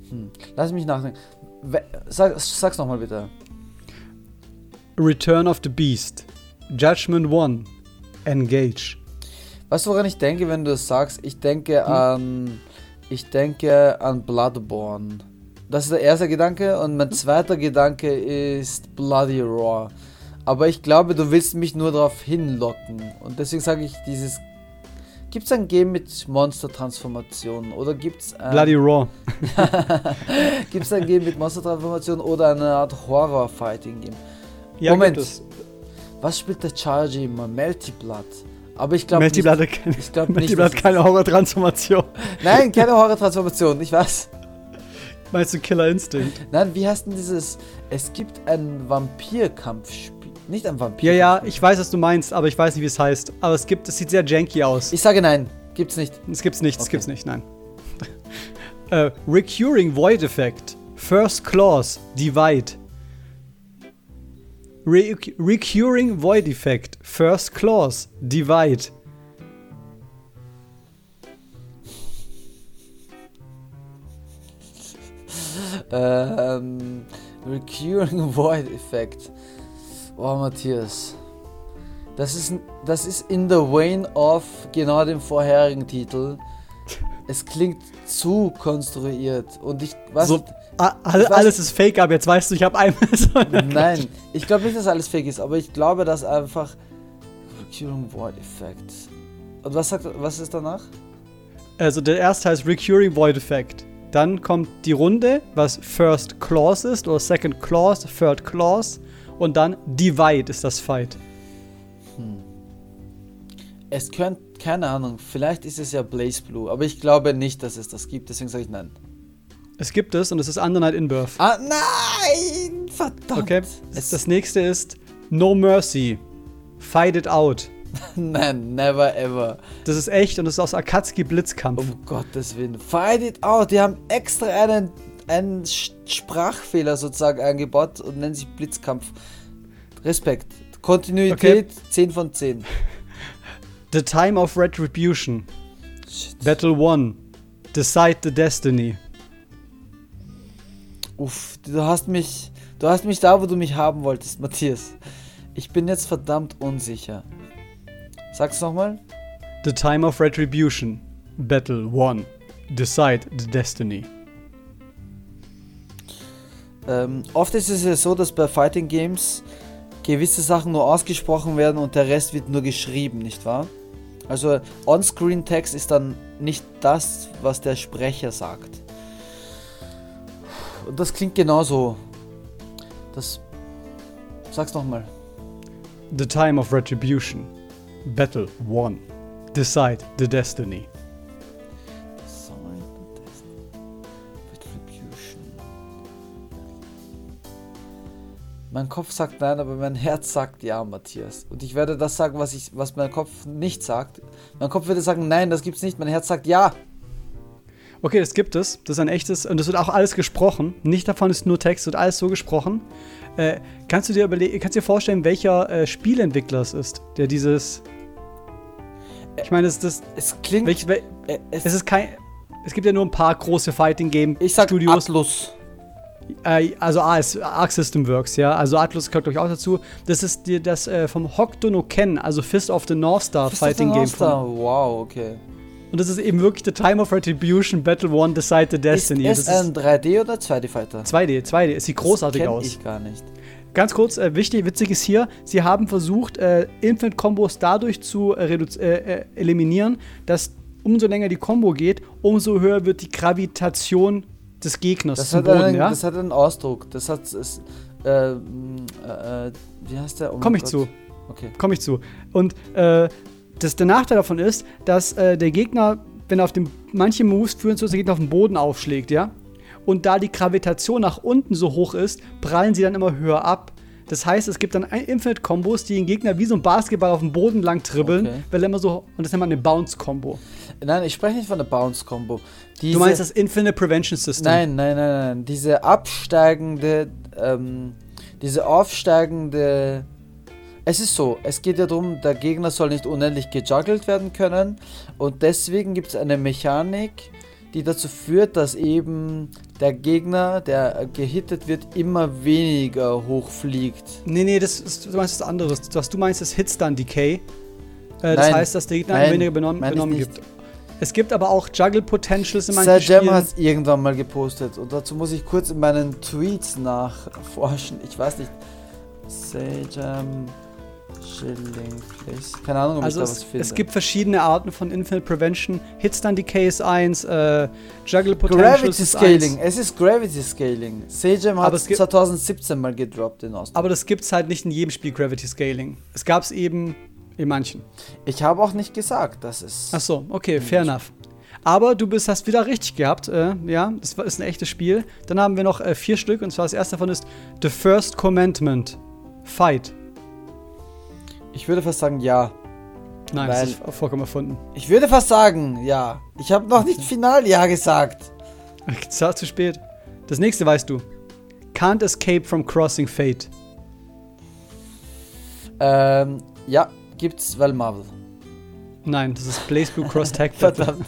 Hm. Lass mich nachdenken. Sag, sag's nochmal bitte. Return of the Beast, Judgment One, Engage. Weißt du, woran ich denke, wenn du das sagst? Ich denke an. Ich denke an Bloodborne. Das ist der erste Gedanke und mein zweiter Gedanke ist Bloody Roar. Aber ich glaube, du willst mich nur darauf hinlocken. Und deswegen sage ich dieses. Gibt es ein Game mit Monster-Transformationen? Oder gibt es ein, Bloody Raw. gibt's ein Game mit Monster-Transformationen oder eine Art Horror-Fighting-Game? Ja, Moment. Es. Was spielt der Charge immer? Melty Blood. Aber ich glaube nicht. Blood hat keine, Ich glaube Melty nicht. Blood keine Horror-Transformation. es- Nein, keine Horror-Transformation. Ich weiß. Meinst du Killer Instinct? Nein, wie heißt denn dieses? Es gibt ein Vampir-Kampfspiel. Nicht ein Vampir. Ja, ja, ich weiß, was du meinst, aber ich weiß nicht, wie es heißt. Aber es gibt, es sieht sehr janky aus. Ich sage nein. Gibt's nicht. Es gibt's nicht, es Okay. gibt's nicht, nein. äh, Recurring Void Effect. First Clause, Divide. Re recurring Void Effect. First Clause, Divide. Ähm, Recurring Void Effect. Oh, Matthias. Das ist, das ist in the vein of genau dem vorherigen Titel. Es klingt zu konstruiert. Und ich weiß So, all, alles ist fake, aber jetzt weißt du, ich habe einmal so Nein, ich glaube nicht, dass alles fake ist, aber ich glaube, dass einfach Recurring Void Effect. Und was sagt, was ist danach? Also der erste heißt Recurring Void Effect. Dann kommt die Runde, was First Clause ist, oder Second Clause, Third Clause. Und dann Divide ist das Fight. Es könnte, keine Ahnung, vielleicht ist es ja Blaze Blue, aber ich glaube nicht, dass es das gibt, deswegen sage ich nein. Es gibt es und es ist Under Night in Birth. Ah, nein! Verdammt! Okay, Es, das nächste ist No Mercy. Fight It Out. nein, never ever. Das ist echt und das ist aus Akatsuki Blitzkampf. Um Gottes Willen. Fight it out. Die haben extra einen, einen Sprachfehler sozusagen eingebaut und nennen sich Blitzkampf. Respekt. Kontinuität 10 von 10. The Time of Retribution. Shit. Battle One. Decide the Destiny. Uff, du hast mich. Du hast mich da, wo du mich haben wolltest, Matthias. Ich bin jetzt verdammt unsicher. Sag's nochmal. The Time of Retribution. Battle One. Decide the Destiny. Ähm, oft ist es ja so, dass bei Fighting Games gewisse Sachen nur ausgesprochen werden und der Rest wird nur geschrieben, nicht wahr? Also On-Screen-Text ist dann nicht das, was der Sprecher sagt. Das klingt genauso. Das. Sag's nochmal. The Time of Retribution. Battle One. Decide the Destiny. Retribution. Mein Kopf sagt nein, aber mein Herz sagt ja, Matthias. Und ich werde das sagen, was, ich, was mein Kopf nicht sagt. Mein Kopf würde sagen, nein, das gibt's nicht. Mein Herz sagt ja. Okay, das gibt es. Das ist ein echtes. Und das wird auch alles gesprochen. Nicht davon ist nur Text, wird alles so gesprochen. Äh, kannst du dir überlegen, kannst du dir vorstellen, welcher äh, Spieleentwickler es ist, der dieses. Ich meine, es, das, Es klingt. welch, wel, äh, es, es ist kein. Es gibt ja nur ein paar große Fighting Game ich sag Studios. Atlus. Äh, also A ist Arc System Works, ja. Also Atlus gehört, glaube ich, auch dazu. Das ist die, das äh, vom Hokuto no Ken, also Fist of the North Star Fist of the Fighting North Game. Star. Wow, okay. Und das ist eben wirklich The Time of Retribution Battle One Decide the Destiny. Ist es das ein 3D oder 2D Fighter? 2D, 2D. Es sieht großartig das aus. ich gar nicht. Ganz kurz, äh, wichtig, witzig ist hier, sie haben versucht, äh, Infinite-Kombos dadurch zu äh, äh, äh, eliminieren, dass umso länger die Combo geht, umso höher wird die Gravitation des Gegners Das zum hat, Boden, einen, ja? das hat einen Ausdruck. Das hat. Es, äh, m, äh, wie heißt der? Oh Komm ich Gott. zu. Okay. Komme ich zu. Und äh, das, der Nachteil davon ist, dass äh, der Gegner, wenn er auf dem, manche Moves führen zu, dass der Gegner auf den Boden aufschlägt, ja? Und da die Gravitation nach unten so hoch ist, prallen sie dann immer höher ab. Das heißt, es gibt dann ein- Infinite-Kombos, die den Gegner wie so ein Basketball auf dem Boden lang dribbeln, Okay. weil er immer so, und das nennt man eine Bounce-Combo. Nein, ich spreche nicht von der Bounce-Combo. Du meinst das Infinite Prevention System? Nein, nein, nein, nein. Diese absteigende, ähm, diese aufsteigende. Es ist so, es geht ja darum, der Gegner soll nicht unendlich gejuggelt werden können. Und deswegen gibt es eine Mechanik, die dazu führt, dass eben der Gegner, der gehittet wird, immer weniger hoch fliegt. Nee, nee, das ist, du meinst was anderes. Was du meinst, ist Hitstun Decay. Äh, das Nein. heißt, dass der Gegner Nein, weniger benommen, benommen gibt. Es gibt aber auch Juggle Potentials in manchen Sir Jam Spielen. hat es irgendwann mal gepostet und dazu muss ich kurz in meinen Tweets nachforschen. Ich weiß nicht. Sejam Shilling Place. Keine Ahnung, ob Also ich da was es, finde. es gibt verschiedene Arten von Infinite Prevention. Hitstun Decay ist eins, äh, Juggle Potentials Gravity ist Scaling. eins. Es ist Gravity Scaling. Sejam hat es es gibt- 2017 mal gedroppt in Austin. Aber das gibt's halt nicht in jedem Spiel Gravity Scaling. Es gab's eben in manchen. Ich habe auch nicht gesagt, dass es. Ach so, okay, fair enough. Aber du bist, hast wieder richtig gehabt, äh, ja, das ist ein echtes Spiel. Dann haben wir noch äh, vier Stück und zwar das erste davon ist The First Commandment. Fight. Ich würde fast sagen, ja. Nein, das Weil- ist vollkommen erfunden. Ich würde fast sagen, ja. Ich habe noch nicht final ja gesagt. Zu spät. Das nächste weißt du. Can't escape from crossing fate. Ähm, ja, gibt's, weil Marvel. Nein, das ist Blaze Blue Cross Tag. Verdammt.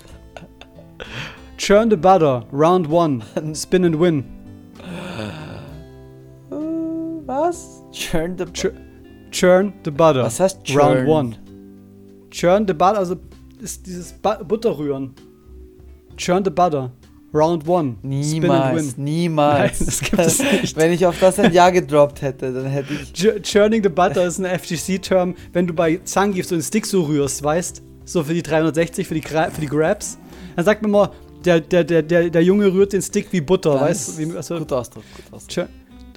Churn the Butter, Round 1, Spin and Win. Was? Churn the Chur Churn the Butter, Was heißt Round churn? 1. Churn the Butter, also ist dieses Bu Butter rühren. Churn the Butter, Round 1, Spin and Niemals, niemals. Nein, das gibt es nicht. Wenn ich auf das ein Ja gedroppt hätte, dann hätte ich. Ch- Churning the Butter ist ein FGC-Term, wenn du bei Zangief so einen Stick so rührst, weißt? So für die 360, für die, Gra für die Grabs. Dann sagt man mal, der, der, der, der, der Junge rührt den Stick wie Butter, Nice. weißt du? Also, Guter Ausdruck, guter Ausdruck.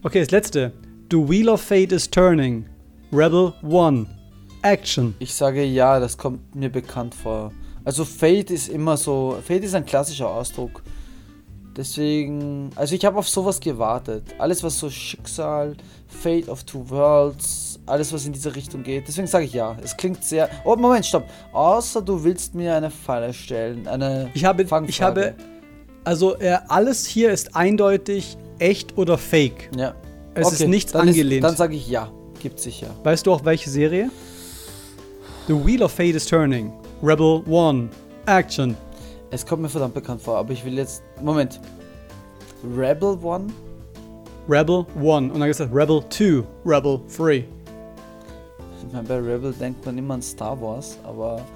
Okay, das letzte. The Wheel of Fate is turning. Rebel 1. Action. Ich sage ja, das kommt mir bekannt vor. Also Fate ist immer so. Fate ist ein klassischer Ausdruck. Deswegen. Also ich habe auf sowas gewartet. Alles was so Schicksal, Fate of Two Worlds, alles was in diese Richtung geht. Deswegen sage ich ja. Es klingt sehr. Oh, Moment, stopp. Außer du willst mir eine Falle stellen. Eine. Ich habe, Fangfrage. ich habe, also äh, alles hier ist eindeutig echt oder fake. Ja. Es ist nichts dann angelehnt. dann sage ich ja. Gibt sicher. Weißt du auch welche Serie? The Wheel of Fate is turning. Rebel 1. Action. Es kommt mir verdammt bekannt vor, aber ich will jetzt. Moment. Rebel One? Rebel 1. Und dann gesagt Rebel 2. Rebel 3. Ich meine, bei Rebel denkt man immer an Star Wars, aber.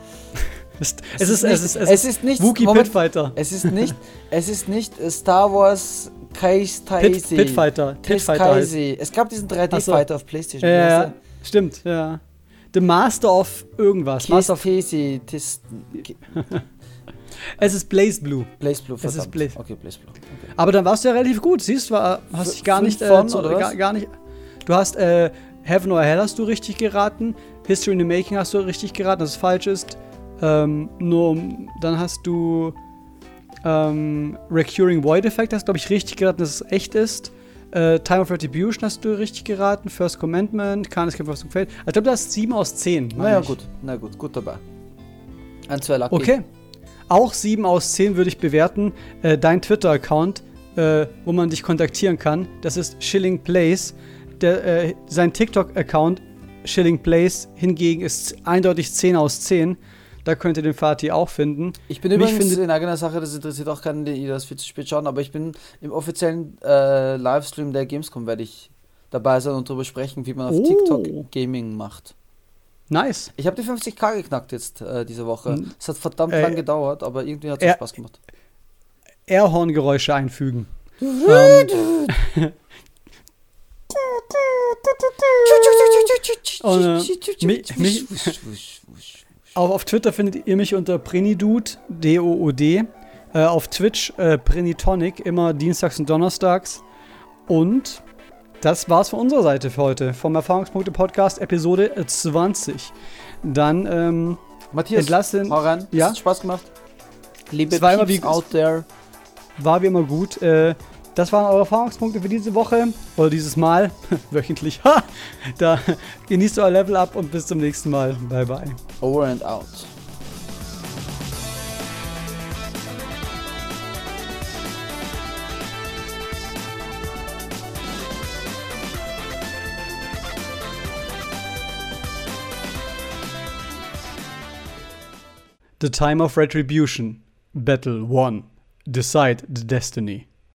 Es, es, ist, es, ist, es, es ist nicht. Wookie Moment, Pitfighter. Es ist nicht. es ist nicht Star Wars Kais Pit, Taisi. Pitfighter. Pitfighter heißt. Kaisi. Es gab diesen Ach so. 3D-Fighter auf PlayStation. Ja, ja, stimmt, ja. The Master of irgendwas. Master of. Tis- es ist Blaze Blue. Blaze Blue, Es ist verdammt. Blaze. Okay, Blaze Blue. Okay. Aber dann warst du ja relativ gut. Siehst du, hast dich gar nicht, äh, von, gar, gar nicht. Du hast äh, Heaven or Hell hast du richtig geraten. History in the Making hast du richtig geraten, dass es falsch ist. Ähm, nur dann hast du ähm, Recurring Void Effect, hast glaube ich richtig geraten, dass es echt ist. Äh, Time of Retribution hast du richtig geraten. First Commandment, Can't Escape from Fate. Ich glaube, du hast 7 aus 10. meine Naja, ich. gut. Na gut, gut dabei. Ein, zwei Lucky. Okay. Auch 7 aus 10 würde ich bewerten. Äh, dein Twitter-Account, äh, wo man dich kontaktieren kann, das ist Shilling Place. Der, äh, sein TikTok-Account, Shilling Place, hingegen ist eindeutig 10 aus 10. Da könnt ihr den Fatih auch finden. Ich bin übrigens findet, in eigener Sache, das interessiert auch keinen, die das viel zu spät schauen, aber ich bin im offiziellen äh, Livestream der Gamescom, werde ich dabei sein und darüber sprechen, wie man auf oh. TikTok Gaming macht. Nice. Ich habe die 50k geknackt jetzt äh, diese Woche. Es hat verdammt äh, lang gedauert, aber irgendwie hat es Spaß gemacht. Airhorn-Geräusche einfügen. ähm, und, äh, mich, mich, auch auf Twitter findet ihr mich unter Prinidude, D-O-O-D. Äh, auf Twitch äh, Prinitonic, immer dienstags und donnerstags. Und das war's von unserer Seite für heute. Vom Erfahrungspunkte Podcast Episode 20. Dann, ähm, Matthias, entlassen. Hau ran. Ja? Hat Spaß gemacht. Liebe war wie, out there. War wie immer gut. Äh, das waren eure Erfahrungspunkte für diese Woche oder dieses Mal. Wöchentlich. Ha! Da genießt euer Level up und bis zum nächsten Mal. Bye bye. Over and out. The Time of Retribution. Battle 1. Decide the Destiny.